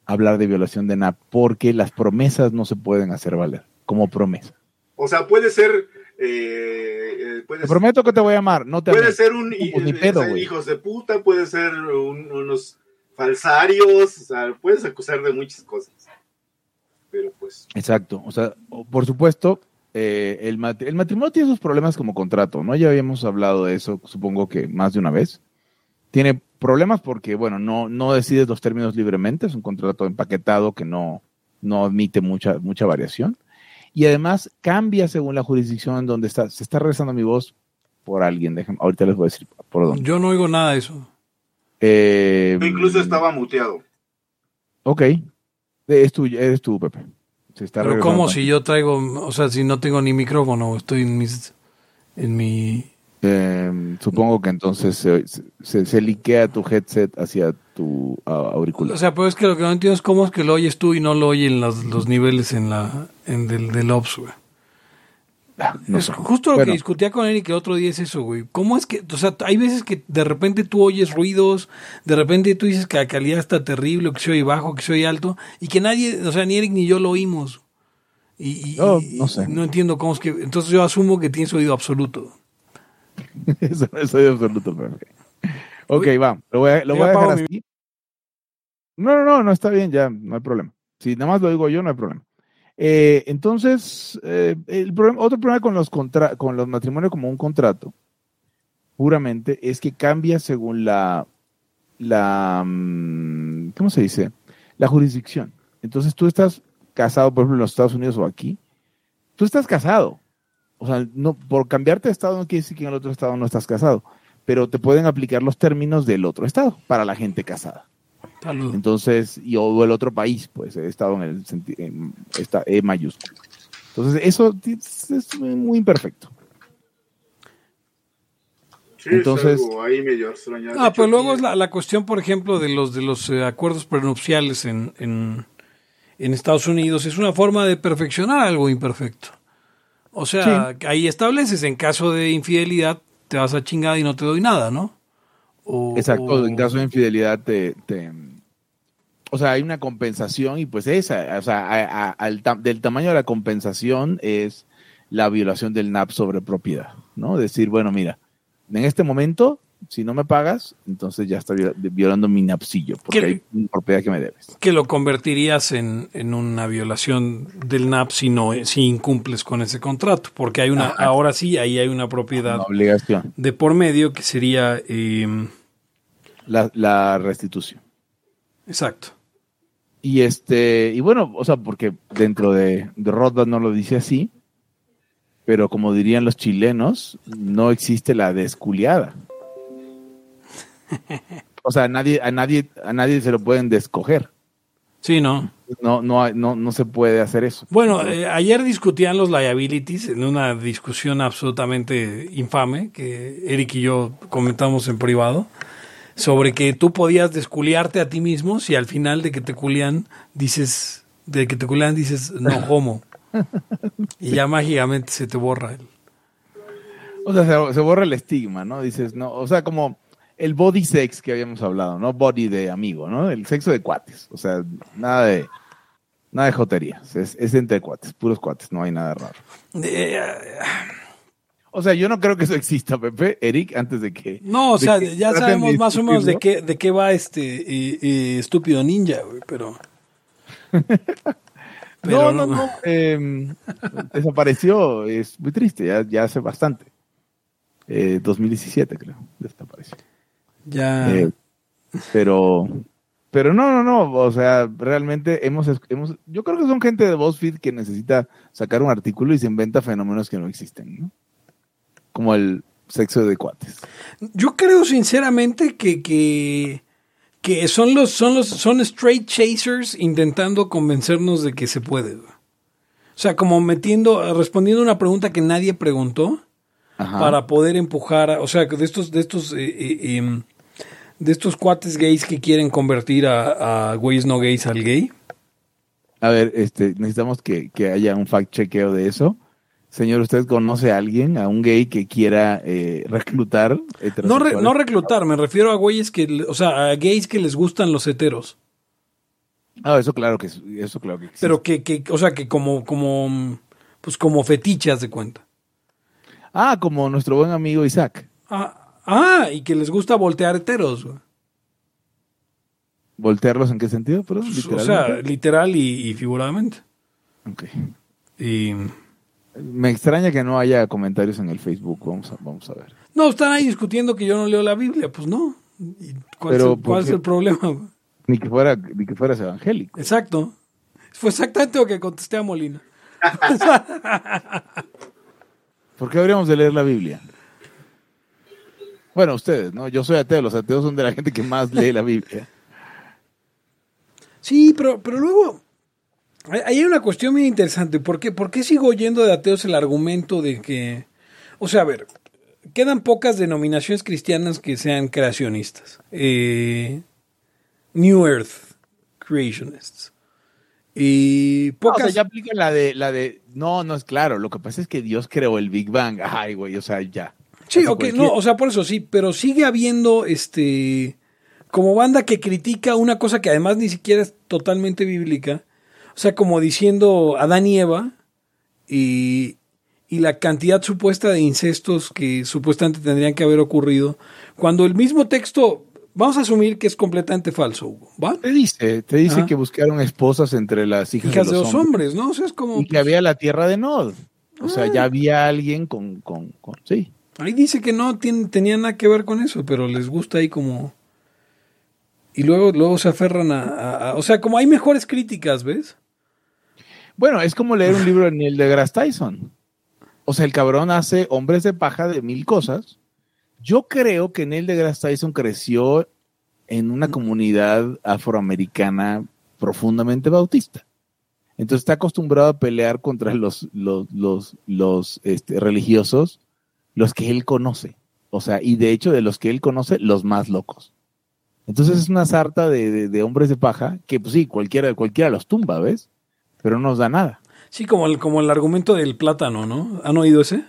hablar de violación de NAP, porque las promesas no se pueden hacer valer como promesa. O sea, puede ser. eh, eh, puede Te ser- prometo que te voy a amar, no te Puede amé. ser un No, pues, pedo, güey. hijos de puta, puede ser un- unos falsarios, o sea, puedes acusar de muchas cosas. Pero pues, Exacto. O sea, por supuesto, eh, el, mat- el matrimonio tiene sus problemas como contrato, ¿no? Ya habíamos hablado de eso, supongo que más de una vez. Tiene problemas porque, bueno, no, no decides los términos libremente, es un contrato empaquetado que no, no admite mucha, mucha variación. Y además cambia según la jurisdicción en donde está. Se está regresando mi voz por alguien, déjenme, ahorita les voy a decir por dónde. Yo no oigo nada de eso. Eh, incluso estaba muteado. Ok. Es tú, eres tú, Pepe. Se está Pero. ¿cómo si yo traigo, o sea, si no tengo ni micrófono, estoy en mis, en mi... Eh, supongo que entonces se, se, se liquea tu headset hacia tu auricular. O sea, pero es que lo que no entiendo es cómo es que lo oyes tú y no lo oyen los, los niveles en la, en del, del OPS, güey. Ah, no es sé. justo lo Bueno, que discutía con Eric el otro día es eso, güey. ¿Cómo es que, o sea, hay veces que de repente tú oyes ruidos, de repente tú dices que la calidad está terrible, o que se oye bajo, que se oye alto, y que nadie, o sea, ni Eric ni yo lo oímos. Y, y- No, no sé. no entiendo cómo es que, entonces yo asumo que tienes oído absoluto. (laughs) Eso no soy absoluto, Pepe. Ok, va. Lo voy a, lo voy a dejar mi- así. No, no, no, no está bien, ya, no hay problema. Si nada más lo digo yo, no hay problema. Eh, entonces, eh, otro problema con los, con los matrimonios como un contrato, puramente, es que cambia según la, la, mm, ¿cómo se dice? La jurisdicción. Entonces tú estás casado, por ejemplo, en los Estados Unidos o aquí, tú estás casado. O sea, no, por cambiarte de estado no quiere decir que en el otro estado no estás casado, pero te pueden aplicar los términos del otro estado para la gente casada. Salud. Entonces, y o el otro país, pues he estado en el en esta E mayúscula. Entonces, eso es, es muy imperfecto. Sí, Entonces- es algo ahí medio extraño. De Ah, pero luego es la, la cuestión, por ejemplo, de los de los eh, acuerdos prenupciales en, en, en Estados Unidos. Es una forma de perfeccionar algo imperfecto. O sea, ahí estableces, en caso de infidelidad, te vas a chingar y no te doy nada, ¿no? O- Exacto, o- en caso de infidelidad te, te- o sea, hay una compensación y pues esa, o sea, a- a- al ta- del tamaño de la compensación es la violación del NAP sobre propiedad, ¿no? Decir, bueno, mira, en este momento si no me pagas, entonces ya está viola- violando mi napsillo, porque hay una propiedad que me debes. Que lo convertirías en, en una violación del NAP si no si incumples con ese contrato, porque hay una Ajá. ahora sí ahí hay una propiedad Una obligación. de por medio que sería eh, La, la restitución. exacto. Y este, y bueno, o sea, porque dentro de, de no lo dice así, pero como dirían los chilenos, no existe la desculiada. O sea, a nadie, a nadie, a nadie se lo pueden descoger. Sí, no. No, no, no, no se puede hacer eso. Bueno, eh, ayer discutían los liabilities en una discusión absolutamente infame que Eric y yo comentamos en privado sobre que tú podías desculiarte a ti mismo si al final de que te culian dices de que te culian dices no (laughs) homo y ya mágicamente se te borra el O sea, se, se borra el estigma, ¿no? Dices, no, o sea, como el body sex que habíamos hablado, ¿no? Body de amigo, ¿no? El sexo de cuates. O sea, nada de, nada de joterías. Es, es entre cuates, puros cuates, no hay nada raro. Eh, O sea, yo no creo que eso exista, Pepe, Eric, antes de que. no, o sea, ya sabemos de más o menos de qué de qué va este eh, eh, estúpido ninja, güey, pero (laughs) pero no, no, no. eh, desapareció, es muy triste, ya, ya hace bastante. Eh, 2017, creo, desapareció. ya Eh, pero, pero no, no, no, o sea, realmente hemos, hemos, yo creo que son gente de BuzzFeed que necesita sacar un artículo y se inventa fenómenos que no existen, ¿no? Como el sexo de cuates. Yo creo sinceramente que, que, que son los, son los, son straight chasers intentando convencernos de que se puede. O sea, como metiendo, respondiendo una pregunta que nadie preguntó Ajá. para poder empujar, a- o sea, de estos, de estos, eh, eh, em, de estos cuates gays que quieren convertir a, a güeyes no gays al gay. A ver, este, necesitamos que, que haya un fact chequeo de eso. Señor, ¿usted conoce a alguien, a un gay que quiera eh, reclutar No, re- no reclutar, me refiero a güeyes que, o sea, a gays que les gustan los heteros. Ah, eso claro que eso claro que existe. Pero que, que, o sea, que como, como, pues como fetichas de cuenta. Ah, como nuestro buen amigo Isaac. Ah, ah, y que les gusta voltear heteros. güey. ¿Voltearlos en qué sentido? Pero, O sea, literal y, y figuradamente. Ok. Y, Me extraña que no haya comentarios en el Facebook. Vamos a, vamos a ver. no, están ahí discutiendo que yo no leo la Biblia. Pues no. ¿Y ¿Cuál, Pero, es, el, cuál ¿por es el problema? Ni que fuera, ni que fueras evangélico. Exacto. Fue exactamente lo que contesté a Molina. (laughs) ¿Por qué habríamos de leer la Biblia? Bueno, ustedes, ¿no? Yo soy ateo. Los ateos son de la gente que más lee la Biblia. Sí, pero, pero luego hay- hay una cuestión muy interesante. ¿Por qué, ¿Por qué sigo oyendo de ateos el argumento de que, o sea, a ver, quedan pocas denominaciones cristianas que sean creacionistas? Eh, New Earth Creationists. Y No, o pocas... sea, ya aplica la de, la de, no, no es claro. Lo que pasa es que Dios creó el Big Bang. Ay, güey, o sea, ya. Sí, ok, cualquier- no, o sea, por eso sí, pero sigue habiendo este como banda que critica una cosa que además ni siquiera es totalmente bíblica, o sea, como diciendo Adán y Eva y, y la cantidad supuesta de incestos que supuestamente tendrían que haber ocurrido, cuando el mismo texto, vamos a asumir que es completamente falso, Hugo, ¿va? Te dice, te dice Ajá. que buscaron esposas entre las hijas, Hijas de los, hombres. hombres, ¿no? O sea, es como... Y que había la tierra de Nod. O sea, Ah. ya había alguien con, con, con sí. Ahí dice que no tiene, tenía nada que ver con eso, pero les gusta ahí como... Y luego, luego se aferran a, a- a- O sea, como hay mejores críticas, ¿ves? Bueno, es como leer un (laughs) libro de Neil deGrasse Tyson. O sea, el cabrón hace hombres de paja de mil cosas. Yo creo que Neil deGrasse Tyson creció en una comunidad afroamericana profundamente bautista. Entonces está acostumbrado a pelear contra los, los, los, los este, religiosos, los que él conoce. O sea, y de hecho de los que él conoce, los más locos. Entonces es una sarta de, de- de hombres de paja que, pues sí, cualquiera, cualquiera los tumba, ¿ves? Pero no nos da nada. Sí, como el, como el argumento del plátano, ¿no? ¿Han oído ese?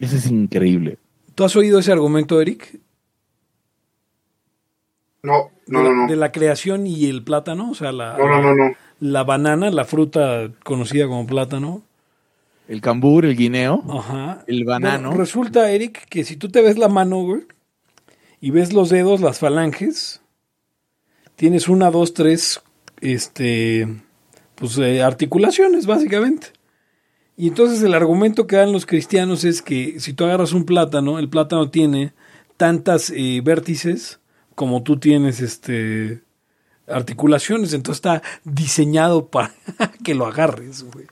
Eso es increíble. ¿Tú has oído ese argumento, Eric? No, no, de, no, de la creación y el plátano, o sea, la, No, no, no, no. la banana, la fruta conocida como plátano. El cambur, el guineo, Ajá. el banano. Bueno, resulta, Eric, que si tú te ves la mano, güey, y ves los dedos, las falanges, tienes una, dos, tres, este, pues eh, articulaciones, básicamente. Y entonces el argumento que dan los cristianos es que si tú agarras un plátano, el plátano tiene tantas eh, vértices como tú tienes este articulaciones, entonces está diseñado (laughs) para que lo agarres, güey.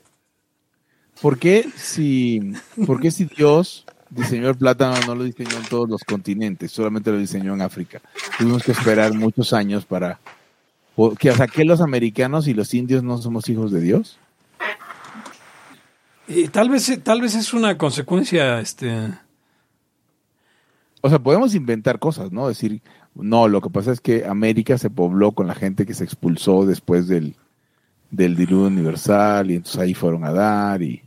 ¿Por qué si, por qué si Dios diseñó el plátano no lo diseñó en todos los continentes, solamente lo diseñó en África? Tuvimos que esperar muchos años para que hasta que los americanos y los indios no somos hijos de Dios. Y tal vez tal vez es una consecuencia este o sea, podemos inventar cosas, ¿no? Decir, no, lo que pasa es que América se pobló con la gente que se expulsó después del, del diluvio universal y entonces ahí fueron a dar y...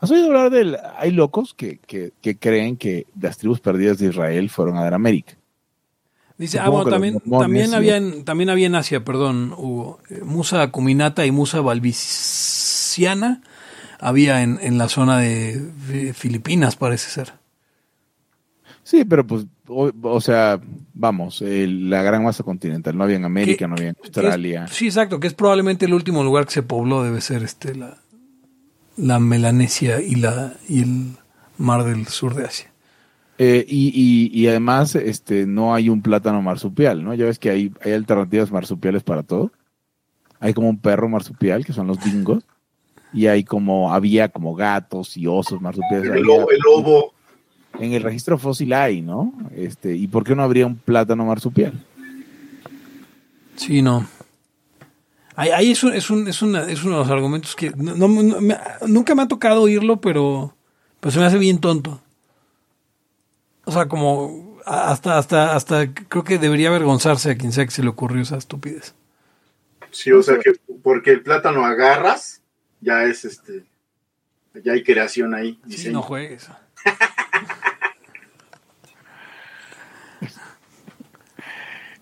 ¿Has oído hablar del... Hay locos que, que, que creen que las tribus perdidas de Israel fueron a dar a América. Dice, ah, bueno, también, también, había en, también había en Asia, perdón, hubo eh, Musa acuminata y Musa balbiciana, había en, en la zona de, de Filipinas, parece ser. Sí, pero pues, o, sea, vamos, la gran masa continental, no había en América, no había en Australia. sí, exacto, que es probablemente el último lugar que se pobló, debe ser este la, la Melanesia y la y el mar del sur de Asia. Eh, y, y, y, además, este, no hay un plátano marsupial, ¿no? Ya ves que hay, hay alternativas marsupiales para todo. Hay como un perro marsupial, que son los dingos, y hay como, había como gatos y osos marsupiales. El, lobo, el lobo en el registro fósil hay, ¿no? Este, ¿Y por qué no habría un plátano marsupial? Sí, no. Ahí, es, es, un, es, uno de los argumentos que nunca me ha tocado oírlo, pero pues se me hace bien tonto. O sea, como hasta, hasta, hasta creo que debería avergonzarse a quien sea que se le ocurrió esa estupidez. Sí, o sea que porque el plátano agarras, ya es este, ya hay creación ahí. Sí, no juegues.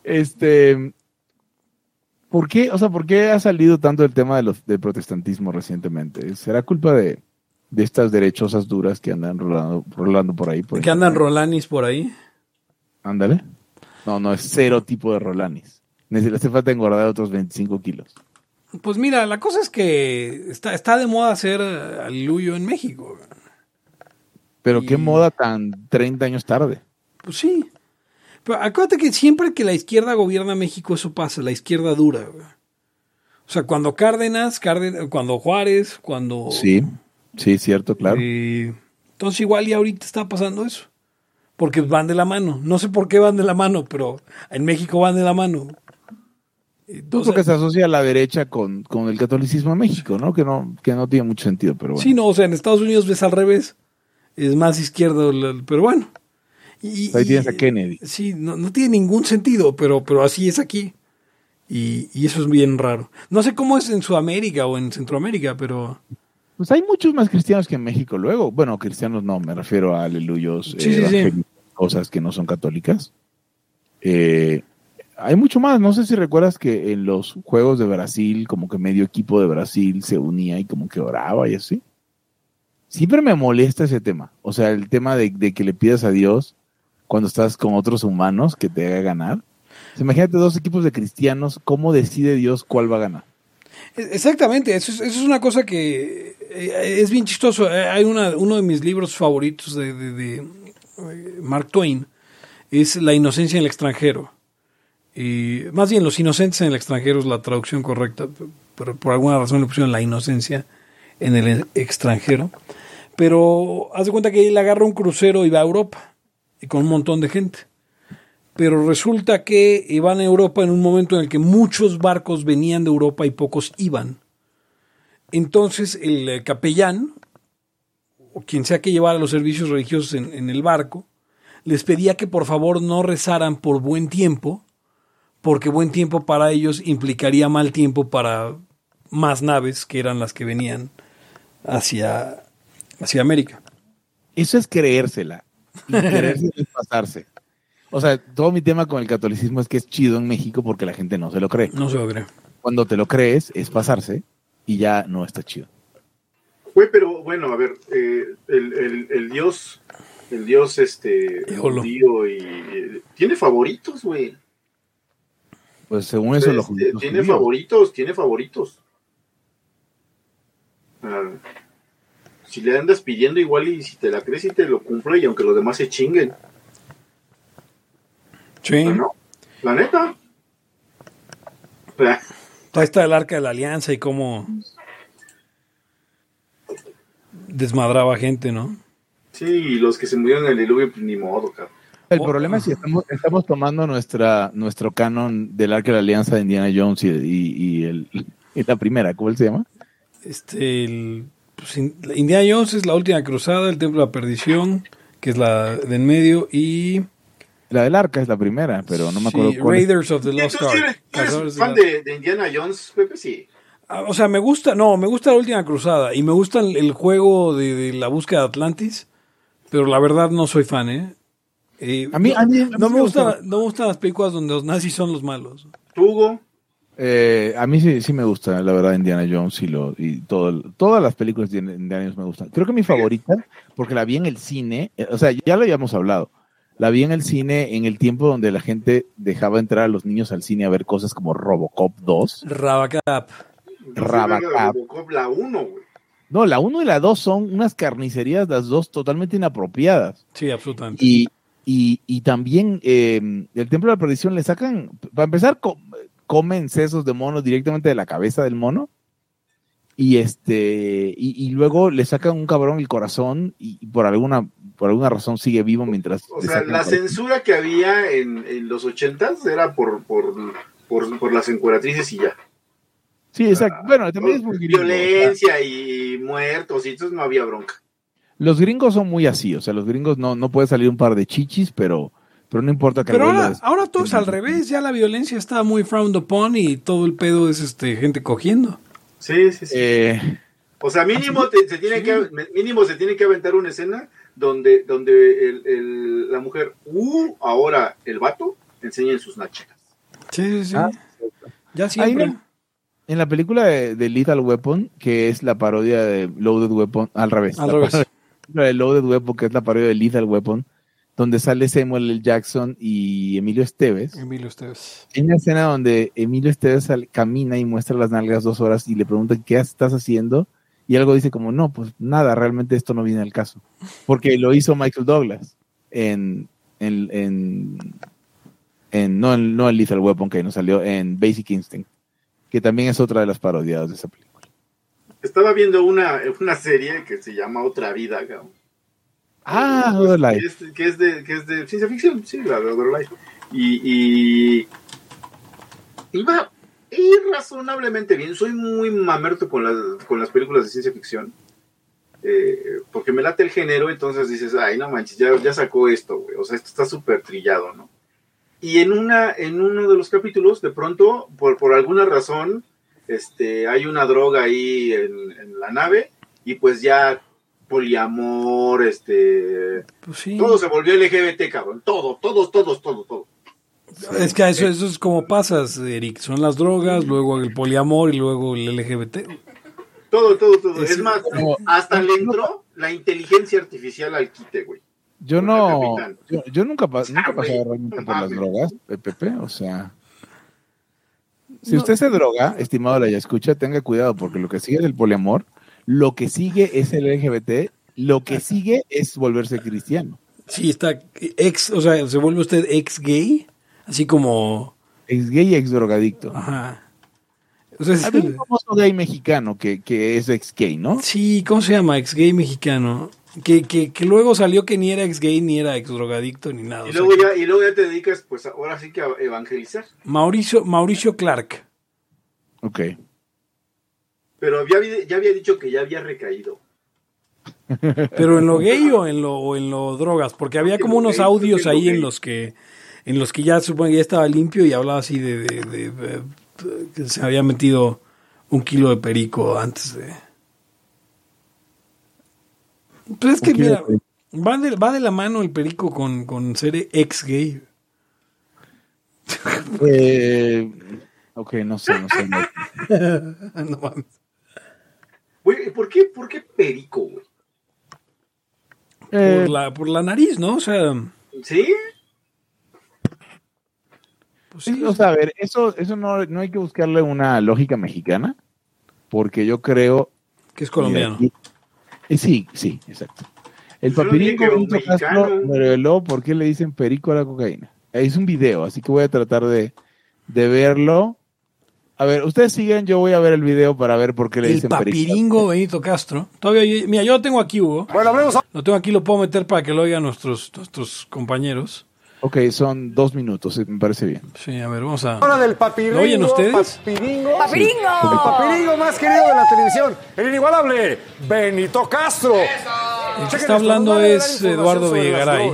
Este, ¿por qué, o sea, por qué ha salido tanto el tema de los, del protestantismo recientemente? ¿Será culpa de, de estas derechosas duras que andan rolando, rolando por ahí? Por ¿Que andan rolanis por ahí? Ándale. No, no, es cero tipo de rolanis. Le hace falta engordar otros 25 kilos. Pues mira, la cosa es que está, está de moda hacer aleluyo en México. Pero qué moda tan 30 años tarde. Pues sí. Pero acuérdate que siempre que la izquierda gobierna México, eso pasa, la izquierda dura. O sea, cuando Cárdenas, cuando Juárez, cuando... Sí, sí, cierto, claro. entonces igual y ahorita está pasando eso. Porque van de la mano. No sé por qué van de la mano, pero en México van de la mano. Entonces, porque se asocia a la derecha con, con, el catolicismo en México, ¿no? Que, ¿no? que no tiene mucho sentido, pero bueno. Sí, no, o sea, en Estados Unidos ves al revés. Es más izquierdo, pero bueno. Y, Ahí tienes a Kennedy. Sí, no, no, tiene ningún sentido, pero, pero así es aquí. Y, y, eso es bien raro. No sé cómo es en Sudamérica o en Centroamérica, pero... Pues hay muchos más cristianos que en México luego. Bueno, cristianos no, me refiero a aleluyos, eh, cosas que no son católicas. Eh, hay mucho más. No sé si recuerdas que en los Juegos de Brasil, como que medio equipo de Brasil se unía y como que oraba y así. Siempre me molesta ese tema. O sea, el tema de, de que le pidas a Dios cuando estás con otros humanos que te haga ganar. imagínate dos equipos de cristianos, ¿cómo decide Dios cuál va a ganar? Exactamente, eso es, eso es una cosa que es bien chistoso. Eh, hay una, uno de mis libros favoritos de, de, eh, Mark Twain, es La inocencia en el extranjero. Y más bien, Los inocentes en el extranjero es la traducción correcta, pero por alguna razón le pusieron La inocencia en el extranjero. Pero haz de cuenta que él agarra un crucero y va a Europa y con un montón de gente. Pero resulta que iban a Europa en un momento en el que muchos barcos venían de Europa y pocos iban. Entonces el eh, capellán, o quien sea que llevara los servicios religiosos en, en el barco, les pedía que por favor no rezaran por buen tiempo, porque buen tiempo para ellos implicaría mal tiempo para más naves que eran las que venían hacia, hacia América. Eso es creérsela y (laughs) quererse pasarse. O sea, todo mi tema con el catolicismo es que es chido en México porque la gente no se lo cree. No se lo cree. Cuando te lo crees es pasarse y ya no está chido. Güey, pero bueno, a ver, eh, el, el, el, Dios, el Dios este judío y tiene favoritos, güey. Pues según eso lo, Este, lo tiene favoritos, tiene favoritos. Ah, si le andas pidiendo igual y si te la crees y te lo cumple y aunque los demás se chinguen. Sí. ¿no? La neta. (laughs) Ah, Ahí está el arca de la alianza y cómo desmadraba gente, ¿no? Sí, y los que se murieron en el diluvio, pues ni modo, cabrón. El Oh. problema es si estamos, estamos tomando nuestra nuestro canon del Arca de la Alianza de Indiana Jones y, y, y el, y la primera, ¿cómo se llama? Este, el, pues, in- Indiana Jones es la última cruzada, el templo de la perdición, que es la de en medio, y La del Arca es la primera, pero no me acuerdo sí, cuál es. Raiders of the Lost ¿Tú sí Ark. eres, fan de, de Indiana Jones, Pepe? Sí. Ah, O sea, me gusta, no, me gusta la última cruzada y me gusta el, el juego de, de la búsqueda de Atlantis, pero la verdad no soy fan, ¿eh? Eh, A mí- no, a mí- a mí no sí me gusta, gusta. no me gustan las películas donde los nazis son los malos. ¿Tú, Hugo? Eh, a mí sí, sí me gusta, la verdad, Indiana Jones y, lo, y todo, todas las películas de Indiana Jones me gustan. Creo que mi favorita, porque la vi en el cine, eh, o sea, ya lo habíamos hablado, la vi en el cine en el tiempo donde la gente dejaba entrar a los niños al cine a ver cosas como Robocop 2. Rabacap. Rabacap. Robocop, la 1, güey. No, la 1 y la 2 son unas carnicerías, las dos totalmente inapropiadas. Sí, absolutamente. Y, y, y también eh, el Templo de la Perdición le sacan, para empezar, co- comen sesos de mono directamente de la cabeza del mono. Y este, y, y luego le sacan un cabrón el corazón y, y por alguna, por alguna razón sigue vivo mientras. O sea, la censura que había en, en los ochentas era por, por, por, por las encueratrices y ya. Sí, exacto. Bueno, también es muy gringo, Violencia y muertos y entonces no había bronca. los gringos son muy así, o sea, los gringos no, no puede salir un par de chichis, pero, pero no importa que Pero ahora, ahora todo es al revés, ya la violencia está muy frowned upon y todo el pedo es este gente cogiendo. Sí, sí, sí. Eh, O sea, mínimo te- se tiene que mínimo se tiene que aventar una escena donde donde el, el- la mujer uh, ahora el vato enseña sus nachitas. Sí, sí, sí. Ah, ya siempre. Ahí En la película de, de Lethal Weapon, que es la parodia de Loaded Weapon, al revés. Al la revés. parodia de Loaded Weapon, que es la parodia de Lethal Weapon, donde sale Samuel L. Jackson y Emilio Esteves. Emilio ustedes. Hay una escena donde Emilio Esteves camina y muestra las nalgas dos horas y le preguntan qué estás haciendo. Y algo dice como, no, pues nada, realmente esto no viene al caso. Porque lo hizo Michael Douglas en, en, en, en- no, en, no en Lethal Weapon, que no salió, en Basic Instinct, que también es otra de las parodiadas de esa película. Estaba viendo una, una serie que se llama Otra Vida, cabrón. Ah, Other Life. es, que es de que es de ciencia ficción, sí, la de Other Life. Y, y iba irrazonablemente bien. Soy muy mamerto con las, con las películas de ciencia ficción. eh, porque me late el género, entonces dices, ay, no manches, ya, ya sacó esto, güey. O sea, esto está súper trillado, ¿no? Y en, una, en uno de los capítulos, de pronto, por, por alguna razón, este, hay una droga ahí en, en la nave y pues ya poliamor, este, Pues sí. todo se volvió LGBT, cabrón. Todo, todos, todos, todo, todo. Es que eso, eso es como pasas, Eric. Son las drogas, luego el poliamor y luego el LGBT. Todo, todo, todo. Es- Es más, como- hasta le entró la inteligencia artificial al quite, güey. Yo no, yo, yo nunca, nunca Ah, he pasado güey, realmente no por las mames. drogas, Pepe, o sea. Si No. usted se droga, estimado la ya escucha, tenga cuidado, porque lo que sigue es el poliamor, lo que sigue es el LGBT, lo que sigue es volverse cristiano. Sí, está ex, o sea, se vuelve usted ex gay, así como, Ex gay y ex drogadicto. ajá. O sea, es- Había un famoso gay mexicano que, que es ex gay, ¿no? sí, ¿cómo se llama? Ex gay mexicano. Que, que, que luego salió que ni era ex gay, ni era ex drogadicto, ni nada. Y o sea, luego, ya, y luego ya te dedicas, pues ahora sí que a evangelizar. Mauricio, Mauricio Clark. Ok. Pero ya, había- ya había dicho que ya había recaído. Pero en lo gay o en lo, o en lo drogas, porque había como unos audios ahí en los que en los que ya supongo que ya estaba limpio y hablaba así de, de- de- de- que se había metido un kilo de perico antes de. Pues es que mira, va de, va de la mano el perico con, con ser ex gay. Eh, ok, no sé, no sé. (laughs) no- No mames. Güey, ¿por qué, ¿por qué perico, güey? Eh, por, la, por la nariz, ¿no? O sea, ¿Sí? Pues sí, o sea, a ver, eso, eso no, no hay que buscarle una lógica mexicana, porque yo creo que es colombiano. Aquí- eh, sí, sí, exacto. El Yo que Benito mexicano. Castro me reveló por qué le dicen perico a la cocaína. Es un video, así que voy a tratar de, de verlo. A ver, ustedes siguen, yo voy a ver el video para ver por qué le El dicen perico. papiringo Benito Castro. Todavía, yo- mira, yo lo tengo aquí, Hugo. Bueno, hablemos Lo tengo aquí, lo puedo meter para que lo oigan nuestros, nuestros compañeros. Ok, son dos minutos, me parece bien. Sí, a ver, vamos a... ahora del papiringo. ¿Lo oyen ustedes? Papiringo. El ¡Papiringo! papiringo más querido de la televisión. El inigualable Benito Castro. El que está hablando es Eduardo Villegaray.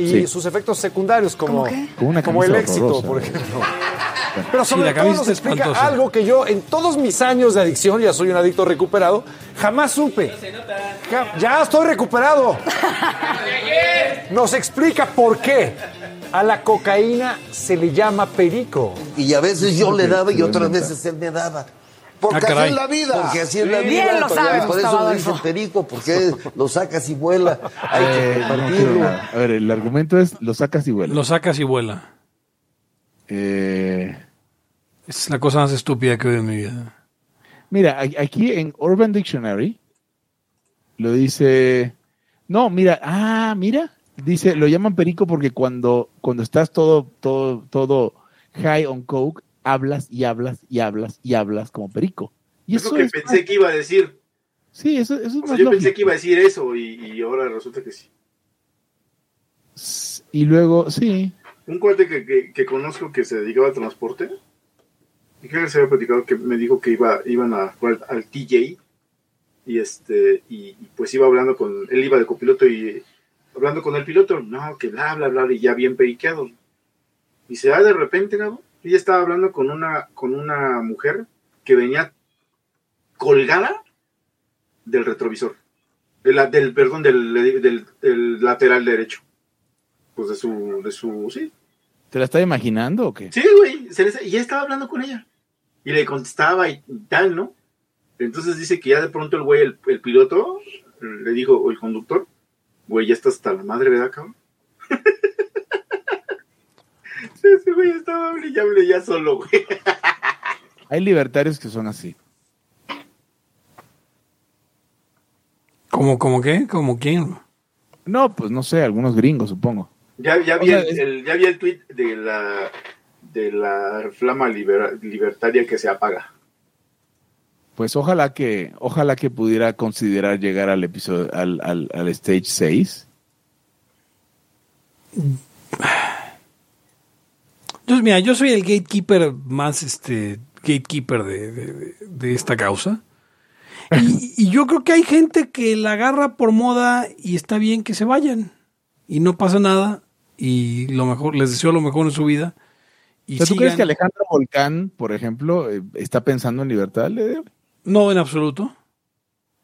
Y Sí. sus efectos secundarios como, como el éxito, horrorosa. por ejemplo. Pero sobre todo nos explica espantosa. algo que yo en todos mis años de adicción, ya soy un adicto recuperado, jamás supe. Ja- Ya estoy recuperado. Nos explica por qué a la cocaína se le llama perico. Y a veces yo le daba y otras veces él me daba. Porque Ah, así es la vida. Porque así es la Bien vida. lo sabes, Por eso dicen Adolfo. perico, porque lo sacas y vuela. Hay que Eh, no. A ver, el argumento es lo sacas y vuelas. Lo sacas y vuela. Eh, Es la cosa más estúpida que he oído en mi vida. Mira, aquí en Urban Dictionary lo dice. No, mira, ah, mira, dice, lo llaman perico porque cuando, cuando estás todo, todo, todo high on coke, hablas y hablas y hablas y hablas como perico. Y Es lo eso que es. pensé que iba a decir. Sí, eso, eso es O sea, yo lógico. pensé que iba a decir eso y, y ahora resulta que sí. Y luego, sí. Un cuate que, que, que conozco que se dedicaba al transporte, y que se había platicado que me dijo que iba, iban a jugar al TJ y este y, y pues iba hablando con él iba de copiloto y hablando con el piloto, no, que bla bla bla y ya bien periqueado. Y se da de repente, ¿no? Ella estaba hablando con una con una mujer que venía colgada del retrovisor. De la- del perdón del, del, del lateral derecho. Pues de su de su sí, ¿Te la estás imaginando o qué? Sí, güey, y ya estaba hablando con ella. Y le contestaba y tal, ¿no? Entonces dice que ya de pronto el güey, el, el piloto, le dijo, o el conductor, güey, ya estás hasta la madre, ¿verdad, cabrón? Sí, Ese güey estaba hable y hable ya solo, güey. (laughs) Hay libertarios que son así. ¿Cómo, cómo qué? ¿Cómo quién? No, pues no sé, algunos gringos, supongo. Ya, ya, vi, sea, el, es- el- ya vi el tweet de la, de la flama libera- libertaria que se apaga. Pues ojalá que, ojalá que pudiera considerar llegar al episodio, al, al, al stage 6. Entonces, mira, yo soy el gatekeeper más este gatekeeper de, de- esta causa. Y, (laughs) y yo creo que hay gente que la agarra por moda y está bien que se vayan. Y no pasa nada. Y lo mejor, les deseo lo mejor en su vida. Y ¿Tú sigan- crees que Alejandro Volcán, por ejemplo, eh, está pensando en libertad? No, en absoluto.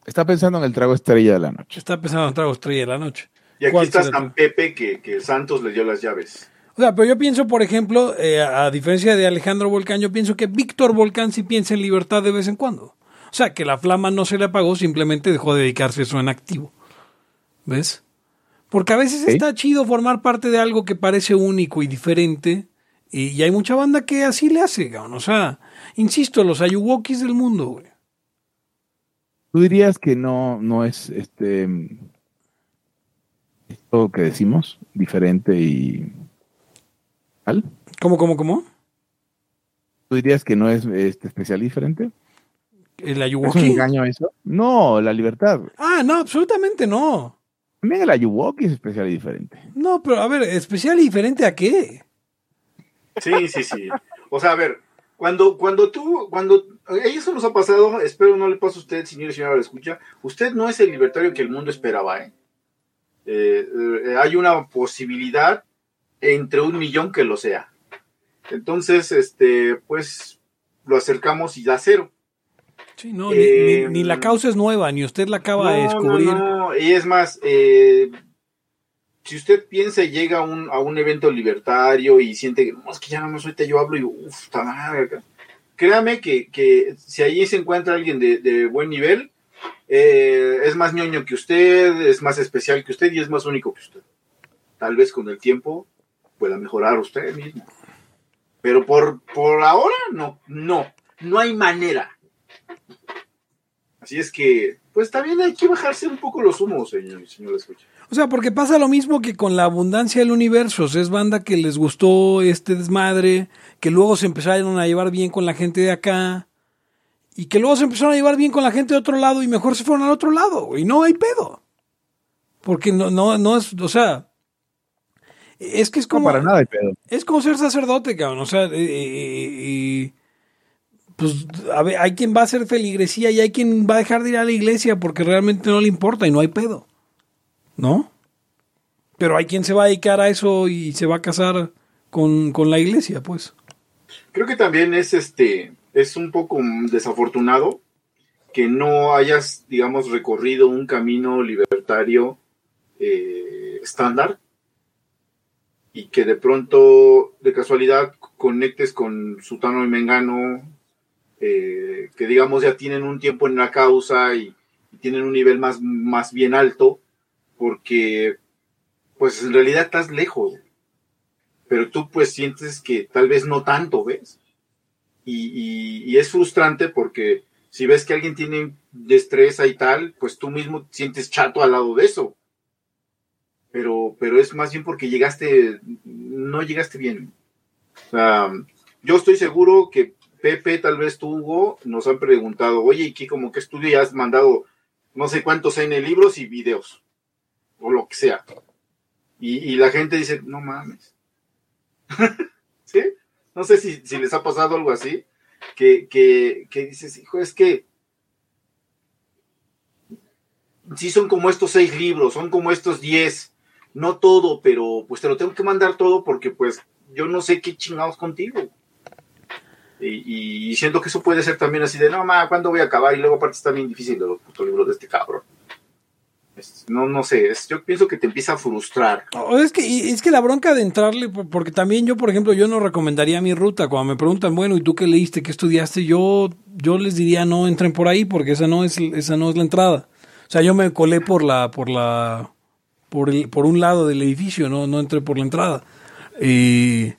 Está pensando en el trago estrella de la noche. Está pensando en trago estrella de la noche. Y aquí ¿Cuál está San Pepe que, que Santos le dio las llaves. O sea, pero yo pienso, por ejemplo, eh, a diferencia de Alejandro Volcán, yo pienso que Víctor Volcán sí piensa en libertad de vez en cuando. O sea, que la flama no se le apagó, simplemente dejó de dedicarse a eso en activo. ¿Ves? Porque a veces Sí. está chido formar parte de algo que parece único y diferente. Y, y hay mucha banda que así le hace, cabrón. O sea, insisto, los ayuwokis del mundo, güey. ¿Tú dirías que no, no es este esto que decimos diferente y ¿Cómo, cómo, cómo? ¿Tú dirías que no es este, especial y diferente? ¿El ¿Es un ayuwoki? engaño eso? No, la libertad. Ah, no, absolutamente no. También el ayuwoki es especial y diferente. No, pero a ver, especial y diferente a qué? Sí, sí, sí. O sea, a ver, cuando, cuando tú, cuando, eh, eso nos ha pasado, espero no le pase a usted, señor y señora, lo escucha, usted no es el libertario que el mundo esperaba, ¿eh? Eh, eh, hay una posibilidad entre un millón que lo sea. Entonces, este, pues, lo acercamos y da cero. Sí, no, ni- Eh, ni, ni la causa es nueva, ni usted la acaba de descubrir. no, no. Y es más, eh, si usted piensa y llega a un, a un evento libertario y siente que no, es que ya no ahorita yo hablo y uff, está madre acá". Créame que, que si ahí se encuentra alguien de, de buen nivel, eh, es más ñoño que usted, es más especial que usted y es más único que usted. Tal vez con el tiempo pueda mejorar usted mismo. Pero por, por ahora, no, no, no hay manera. Así es que, pues también hay que bajarse un poco los humos, señor, señor escucha. O sea, porque pasa lo mismo que con la abundancia del universo. Es banda que les gustó este desmadre, que luego se empezaron a llevar bien con la gente de acá, y que luego se empezaron a llevar bien con la gente de otro lado y mejor se fueron al otro lado. Y no hay pedo. Porque no, no, no es, o sea, es que es No, como... para nada hay pedo. Es como ser sacerdote, cabrón. O sea, eh, eh, eh, pues a ver, hay quien va a hacer feligresía y hay quien va a dejar de ir a la iglesia porque realmente no le importa y no hay pedo. ¿No? Pero hay quien se va a dedicar a eso y se va a casar con, con la iglesia, pues. Creo que también es este, es un poco desafortunado que no hayas, digamos, recorrido un camino libertario eh, estándar y que de pronto, de casualidad, conectes con Sutano y Mengano, eh, que digamos ya tienen un tiempo en la causa y, tienen un nivel más, más bien alto, porque pues en realidad estás lejos, pero tú pues sientes que tal vez no tanto, ¿ves? Y, es frustrante porque si ves que alguien tiene destreza y tal, pues tú mismo te sientes chato al lado de eso. Pero, pero es más bien porque llegaste, no llegaste bien. Yo estoy seguro que Pepe, tal vez tú, Hugo, nos han preguntado, oye, ¿y qué como qué estudio ya has mandado no sé cuántos N libros y videos? O lo que sea. Y, y la gente dice, no mames. (laughs) ¿Sí? No sé si, si les ha pasado algo así, que, que, que dices, hijo, es que sí son como estos seis libros, son como estos diez, no todo, pero pues te lo tengo que mandar todo porque pues yo no sé qué chingados contigo. Y, y siento que eso puede ser también así de, no, ma, ¿cuándo voy a acabar? Y luego aparte está bien difícil los putos libros de este cabrón. No, no sé, yo pienso que te empieza a frustrar. O es que, es que la bronca de entrarle, por- porque también yo, por ejemplo, yo no recomendaría mi ruta. Cuando me preguntan, bueno, ¿y tú qué leíste, qué estudiaste? Yo, yo les diría no entren por ahí porque esa no es, esa no es la entrada. O sea, yo me colé por la, por la, por el, por un lado del edificio, no, no entré por la entrada. Y,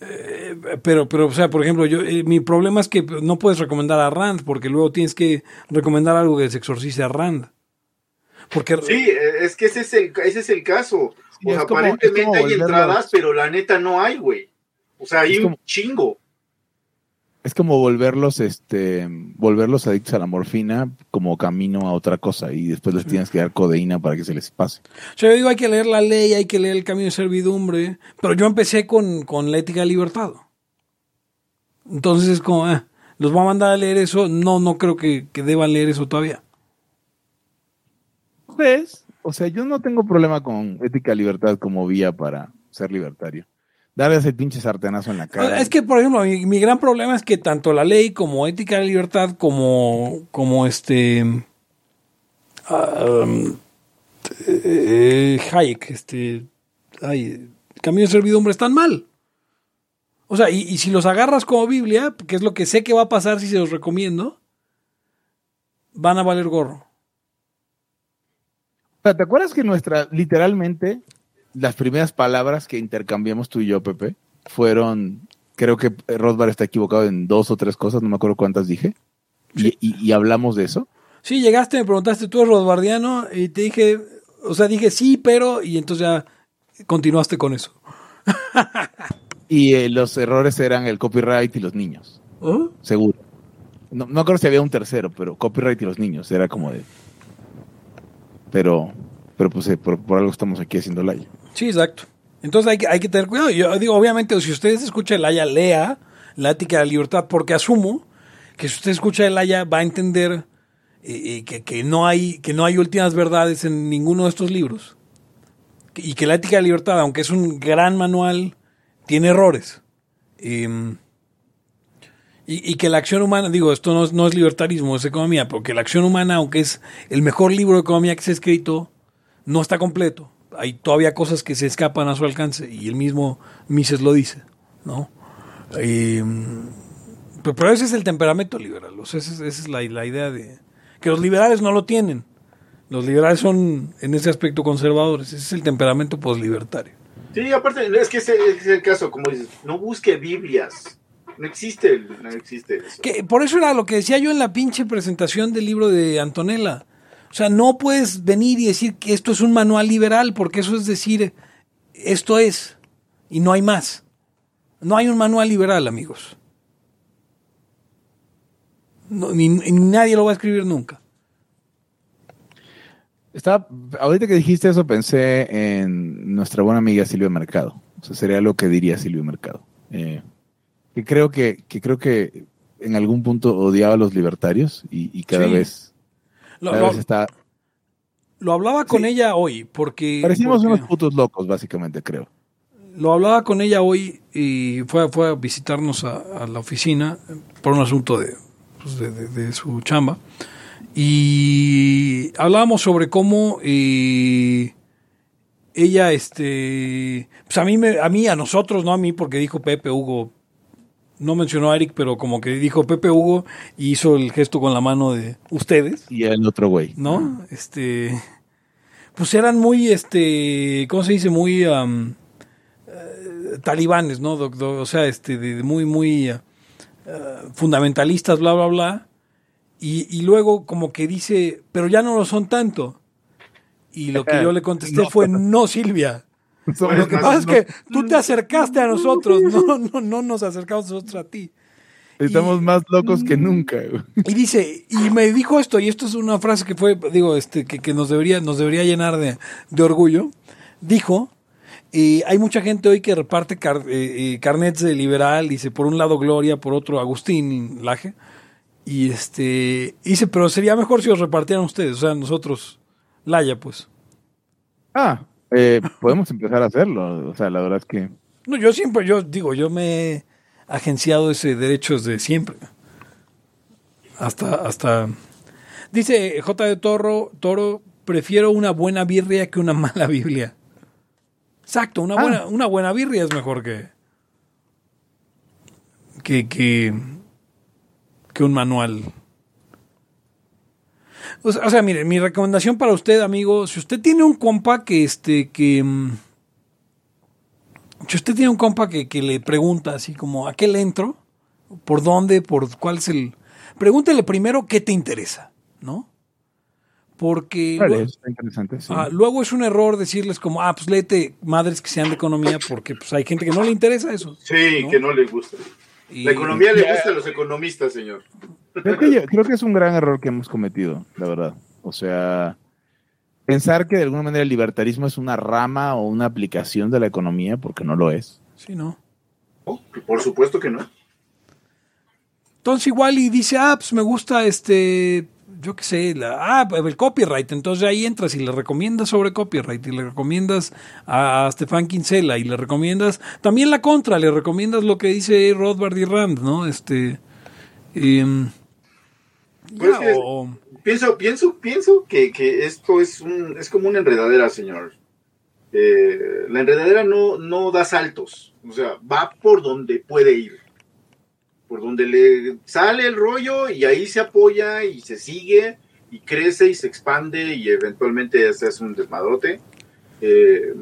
eh, pero, pero, o sea, por ejemplo, yo, eh, mi problema es que no puedes recomendar a Rand porque luego tienes que recomendar algo que se exorcice a Rand. Porque Sí, eh, es que ese es el, ese es el caso. Sí, o sea, como- aparentemente hay entradas, pero la neta no hay, güey. O sea, hay un chingo. Es como volverlos, este, volverlos adictos a la morfina como camino a otra cosa y después les tienes que dar codeína para que se les pase. O sea, yo digo, hay que leer la ley, hay que leer el camino de servidumbre, pero yo empecé con, con la ética de libertad. Entonces es como, ah, los voy a mandar a leer eso, no, no creo que, que deban leer eso todavía. ¿Ves? O sea, yo no tengo problema con ética de libertad como vía para ser libertario. Darle ese pinche sartenazo en la cara. Es que, por ejemplo, mi, mi gran problema es que tanto la ley como ética de libertad, como, como este, ah, um, eh, Hayek, este, ay, camino de servidumbre están mal. O sea, y, y si los agarras como Biblia, que es lo que sé que va a pasar si se los recomiendo, van a valer gorro. O sea, ¿Te acuerdas que nuestra, literalmente, las primeras palabras que intercambiamos tú y yo, Pepe, fueron, creo que Rosbar está equivocado en dos o tres cosas, no me acuerdo cuántas dije, y, y- y hablamos de eso. Sí, llegaste, me preguntaste, ¿tú eres rosbardiano? Y te dije, o sea, dije sí, pero, y entonces ya continuaste con eso. (laughs) Y eh, los errores eran el copyright y los niños, ¿Oh? seguro. No, no creo si había un tercero, pero copyright y los niños, era como de... Pero, pero pues eh, por, por algo estamos aquí haciendo live. Sí, exacto. Entonces hay que, hay que tener cuidado. Yo digo, obviamente, si ustedes escuchan el Haya, lea la ética de la libertad, porque asumo que si usted escucha el Haya, va a entender eh, eh, que, que no hay, que no hay últimas verdades en ninguno de estos libros. Y que la ética de la libertad, aunque es un gran manual, tiene errores. Em, y, y que la acción humana, digo, esto no no es libertarismo, es economía, porque la acción humana, aunque es el mejor libro de economía que se ha escrito, no está completo. Hay todavía cosas que se escapan a su alcance y el mismo Mises lo dice, ¿no? Eh, pero, ese es el temperamento liberal, o sea, esa es, esa es la, la idea de que los liberales no lo tienen. Los liberales son en ese aspecto conservadores, ese es el temperamento poslibertario. Sí, aparte, es que ese es el caso, como dices, no busque Biblias. No existe, no existe eso. Que por eso era lo que decía yo en la pinche presentación del libro de Antonella. O sea, no puedes venir y decir que esto es un manual liberal, porque eso es decir, esto es, y no hay más. No hay un manual liberal, amigos. No, ni, ni nadie lo va a escribir nunca. Estaba, ahorita que dijiste eso pensé en nuestra buena amiga Silvia Mercado. O sea, sería lo que diría Silvia Mercado. Eh, que creo que, que creo que en algún punto odiaba a los libertarios y, y cada Sí. vez, Lo, lo- está. lo hablaba con Sí. ella hoy, porque... Parecimos porque- unos putos locos, básicamente, creo. Lo hablaba con ella hoy y fue, fue a visitarnos a, a la oficina por un asunto de, pues, de, de- de su chamba. Y hablábamos sobre cómo eh, ella, este, pues a mí, me, a mí, a nosotros, no a mí, porque dijo Pepe Hugo, no mencionó a Eric, pero como que dijo Pepe Hugo y hizo el gesto con la mano de ustedes. Y el otro güey. ¿no? Este, pues eran muy, este, ¿cómo se dice? Muy eh, talibanes, ¿no? Doc- o sea, este, de, muy, muy eh, fundamentalistas, bla, bla, bla. Y, y luego como que dice, pero ya no lo son tanto. Y lo que (laughs) yo le contesté No. fue, no, Silvia. (laughs) Lo que pasa es que tú te acercaste a nosotros, (laughs) no, no, no nos acercamos nosotros a ti. Estamos más locos que nunca. güey. Y dice, y me dijo esto, y esto es una frase que fue, digo, este, que, que nos debería, nos debería llenar de, de orgullo. Dijo, eh, hay mucha gente hoy que reparte car- eh, eh, carnets de liberal, dice, por un lado Gloria, por otro Agustín Laje. Y este, dice, pero sería mejor si os repartieran ustedes, o sea, nosotros, Laya, pues. Ah, eh, (laughs) podemos empezar a hacerlo. O sea, la verdad es que. No, yo siempre, yo digo, yo me he agenciado ese derecho desde siempre. Hasta, hasta. Dice J. de Toro, Toro, prefiero una buena birria que una mala Biblia. Exacto, una Ah. buena, una buena birria es mejor que. que, que, que un manual. O sea, o sea, mire, mi recomendación para usted, amigo, si usted tiene un compa que este, que. mm, si usted tiene un compa que, que le pregunta así como, ¿a qué le entro? ¿Por dónde? ¿Por cuál es el...? Pregúntele primero qué te interesa, ¿no? Porque Vale, luego, eso está interesante. sí. ah, luego es un error decirles como, ah, pues léete madres que sean de economía porque pues hay gente que no le interesa eso. Sí, ¿no? que no le gusta. Y- La economía le gusta a los economistas, señor. Creo que, yo- creo que es un gran error que hemos cometido, la verdad. O sea, pensar que de alguna manera el libertarismo es una rama o una aplicación de la economía, porque no lo es. Sí, ¿no? Oh, por supuesto que no. Entonces igual y dice, ah, pues me gusta este, yo qué sé, la, ah, el copyright. Entonces ahí entras y le recomiendas sobre copyright y le recomiendas a, Stefan Kinsella y le recomiendas también la contra, le recomiendas lo que dice Rothbard y Rand, ¿no? Este, em, Pues ya, que es- o- Pienso, pienso, pienso que, que esto es un, es como una enredadera, señor. Eh, la enredadera no, no da saltos, o sea, va por donde puede ir, por donde le sale el rollo y ahí se apoya y se sigue y crece y se expande y eventualmente se hace un desmadrote. Eh,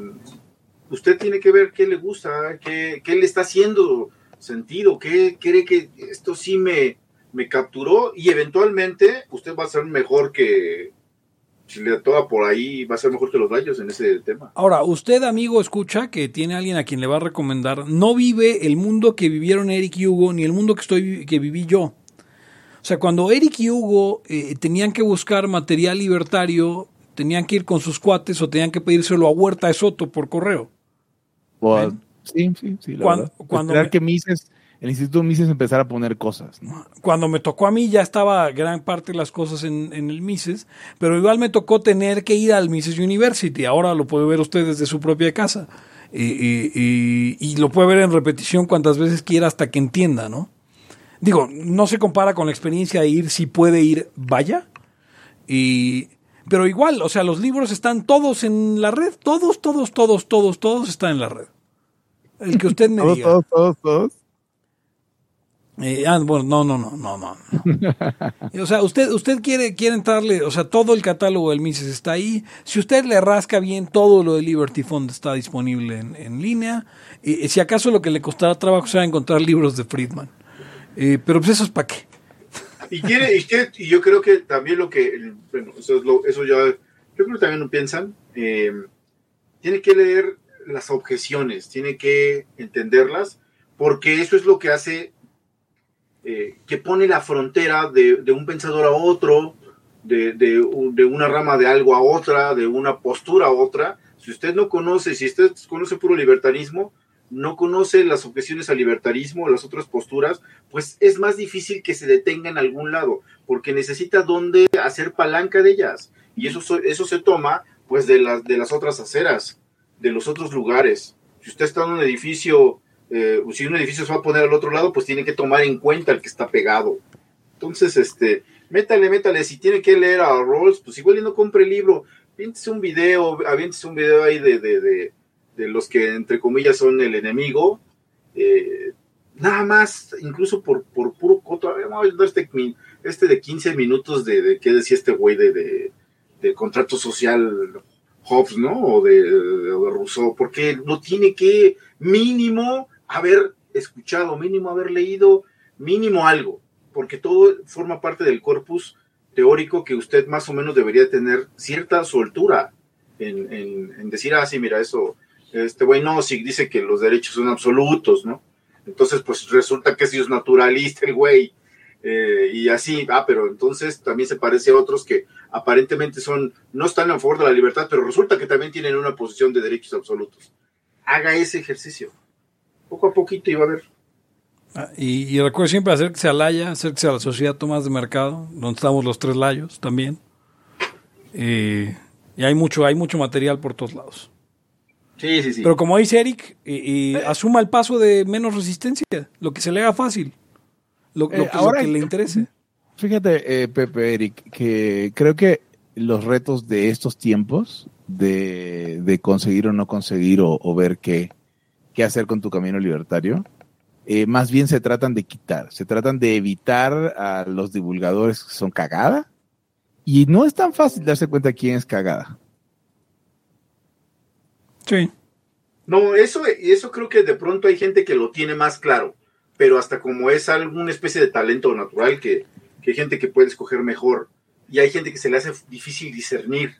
usted tiene que ver qué le gusta, qué, qué le está haciendo sentido, qué cree que esto sí me, me capturó y eventualmente usted va a ser mejor que si le toca por ahí, va a ser mejor que los rayos en ese tema. Ahora, usted, amigo, escucha que tiene alguien a quien le va a recomendar. No vive el mundo que vivieron Eric y Hugo, ni el mundo que, estoy, que viví yo. O sea, cuando Eric y Hugo eh, tenían que buscar material libertario, tenían que ir con sus cuates o tenían que pedírselo a Huerta de Soto por correo. ¿Ven? sí, sí, sí. La Cuando- verdad. cuando Esperar me- que Mises, el Instituto Mises empezara a poner cosas. ¿no? Cuando me tocó a mí ya estaba gran parte de las cosas en, en el Mises, pero igual me tocó tener que ir al Mises University. Ahora lo puede ver usted desde su propia casa. Y, y- y- y lo puede ver en repetición cuantas veces quiera hasta que entienda, ¿no? Digo, no se compara con la experiencia de ir, si puede ir, vaya. Y, pero igual, o sea, los libros están todos en la red, todos, todos, todos, todos, todos están en la red. El que usted me (laughs) Todos, diga. todos, todos, todos. Eh, ah, bueno, no, no, no, no, no. (laughs) o sea, usted, usted quiere, quiere entrarle, o sea, todo el catálogo del Mises está ahí. Si usted le rasca bien, todo lo de Liberty Fund está disponible en, en línea. Y, si acaso lo que le costará trabajo será encontrar libros de Friedman. Eh, pero pues eso es para qué. Y, quiere, y, quiere- y yo creo que también lo que, bueno, eso, es lo- eso ya, yo creo que también lo piensan, eh, tiene que leer las objeciones, tiene que entenderlas, porque eso es lo que hace, eh, que pone la frontera de, de un pensador a otro, de, de un- de una rama de algo a otra, de una postura a otra. Si usted no conoce, si usted conoce puro libertarismo, no conoce las objeciones al libertarismo, las otras posturas, pues es más difícil que se detenga en algún lado, porque necesita dónde hacer palanca de ellas. Y eso, so- eso se toma pues de las, de las otras aceras, de los otros lugares. Si usted está en un edificio, eh, si un edificio se va a poner al otro lado, pues tiene que tomar en cuenta el que está pegado. Entonces, este, métale, métale, si tiene que leer a Rawls, pues igual y no compre el libro, aviéntese un video, aviéntese un video ahí de, de, de, de los que entre comillas son el enemigo, eh, nada más, incluso por, por puro coto, a ver, vamos a este, este de 15 minutos de, qué decía este güey de, contrato social Hobbes, ¿no? O de, Rousseau, porque lo tiene que mínimo haber escuchado, mínimo haber leído, mínimo algo, porque todo forma parte del corpus teórico que usted más o menos debería tener cierta soltura en, decir, ah, sí, mira, eso, este güey no, si dice que los derechos son absolutos, ¿no? Entonces, pues resulta que sí es naturalista el güey. eh, y así, ah, pero entonces también se parece a otros que aparentemente son, no están a favor de la libertad, pero resulta que también tienen una posición de derechos absolutos. Haga ese ejercicio. Poco a poquito y va a ver. Ah, Y, y recuerde siempre acérquese a Laya, acérquese a la Sociedad Tomás de Mercado, donde estamos los tres layos también. Eh, y hay mucho, hay mucho material por todos lados. Sí, sí, sí. Pero como dice Eric, eh, eh, asuma el paso de menos resistencia, lo que se le haga fácil, lo, lo Eh, que, ahora- lo que le interese. Fíjate, eh, Pepe, Eric, que creo que los retos de estos tiempos, de, de conseguir o no conseguir o, o ver qué, qué hacer con tu camino libertario, eh, más bien se tratan de quitar, se tratan de evitar a los divulgadores que son cagada. Y no es tan fácil darse cuenta quién es cagada. Sí. No, eso, y eso creo que de pronto hay gente que lo tiene más claro, pero hasta como es alguna especie de talento natural que, que hay gente que puede escoger mejor y hay gente que se le hace difícil discernir,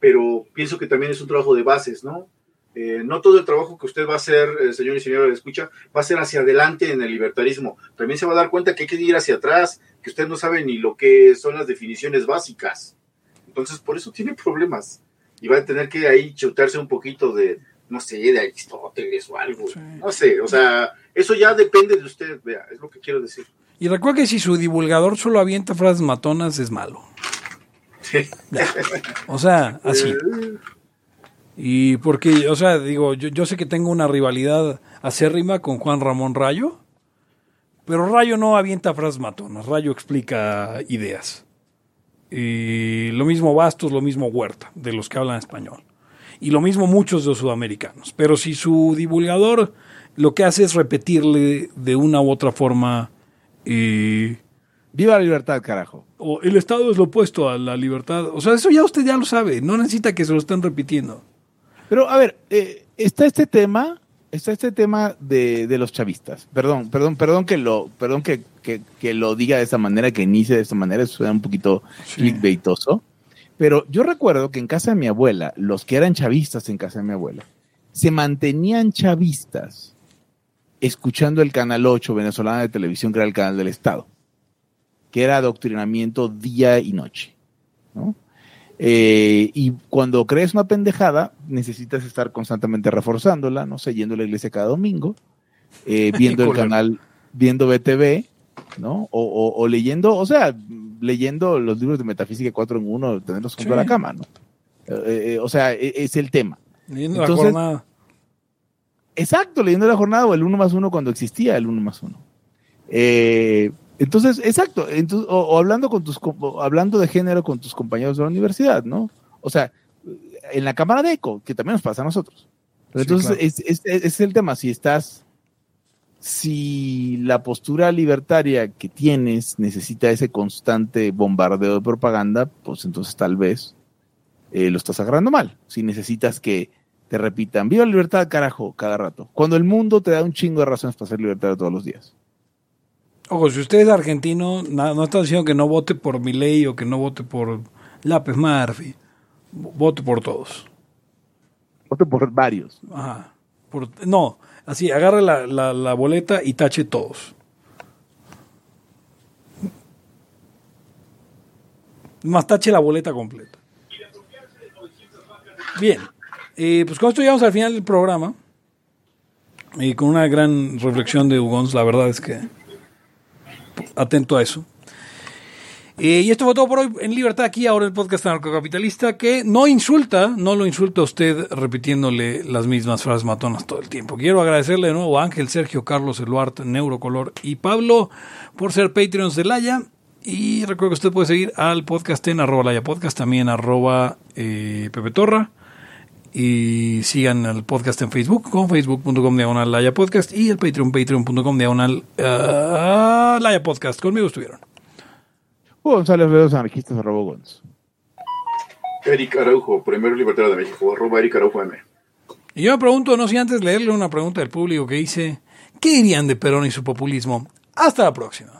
pero pienso que también es un trabajo de bases, ¿no? Eh, no todo el trabajo que usted va a hacer, eh, señor y señora, escucha, va a ser hacia adelante en el libertarismo. También se va a dar cuenta que hay que ir hacia atrás, que usted no sabe ni lo que son las definiciones básicas. Entonces, por eso tiene problemas. Y va a tener que ahí chutarse un poquito de, no sé, de Aristóteles o algo. No sé, o sea, eso ya depende de usted, vea, es lo que quiero decir. Y recuerde que si su divulgador solo avienta frases matonas, es malo. Ya. O sea, así. Y porque, o sea, digo, yo, yo sé que tengo una rivalidad acérrima con Juan Ramón Rayo, pero Rayo no avienta frases matonas, Rayo explica ideas. Y lo mismo Bastos, lo mismo Huerta, de los que hablan español. Y lo mismo muchos de los sudamericanos. Pero si su divulgador lo que hace es repetirle de una u otra forma... eh, Viva la libertad, carajo. o el Estado es lo opuesto a la libertad. O sea, eso ya usted ya lo sabe, no necesita que se lo estén repitiendo. Pero, a ver, eh, está este tema, está este tema de, de los chavistas. Perdón, perdón, perdón que lo, perdón que, que, que lo diga de esa manera, que inicie de esa manera, suena un poquito clickbaitoso. Pero yo recuerdo que en casa de mi abuela, los que eran chavistas en casa de mi abuela, se mantenían chavistas escuchando el canal 8 venezolano de televisión, que era el canal del Estado, que era adoctrinamiento día y noche. ¿no? Eh, y cuando crees una pendejada, necesitas estar constantemente reforzándola, no sé, yendo a la iglesia cada domingo, eh, (laughs) viendo el canal, viendo BTV, ¿no? O, o- o leyendo, o sea, leyendo los libros de metafísica 4 en 1, tenerlos junto Sí. a la cama, ¿no? Eh, o sea, e- es el tema. Leyendo la jornada. Exacto, leyendo la jornada o el 1 más 1 cuando existía el 1 más 1. Eh, entonces, exacto, entonces, o, o hablando con tus o hablando de género con tus compañeros de la universidad, ¿no? O sea, en la cámara de eco, que también nos pasa a nosotros. Sí, entonces, claro. es, es- es- es el tema, si estás si la postura libertaria que tienes necesita ese constante bombardeo de propaganda, pues entonces tal vez eh, lo estás agarrando mal. Si necesitas que te repitan, viva la libertad, carajo, cada rato. Cuando el mundo te da un chingo de razones para ser libertario todos los días. Ojo, si usted es argentino, na- no está diciendo que no vote por Milei o que no vote por Lápez Murphy. Vote por todos. Vote por varios. Ajá. Por- no, así, agarre la, la- la boleta y tache todos. Más tache la boleta completa. Bien, eh, pues con esto llegamos al final del programa. Y con una gran reflexión de Ugons, la verdad es que atento a eso. Eh, y esto fue todo por hoy en Libertad aquí, ahora el podcast anarcocapitalista que no insulta, no lo insulta a usted repitiéndole las mismas frases matonas todo el tiempo. Quiero agradecerle de nuevo a Ángel, Sergio, Carlos, Eluart, Neurocolor y Pablo por ser Patreons de Laya. Y recuerdo que usted puede seguir al podcast en arroba Laya Podcast, también arroba eh, Pepe Torra. Y sigan el podcast en Facebook con facebook.com diagonal Laya Podcast y el Patreon, patreon.com diagonal ah, Laya Podcast. Conmigo estuvieron. Hugo González Vedos, anarquistas, arroba Gonz. Eric Araujo, primer libertario de México, arroba Eric Araujo M. Y yo me pregunto, no sé antes leerle una pregunta del público que dice, ¿qué dirían de Perón y su populismo? Hasta la próxima.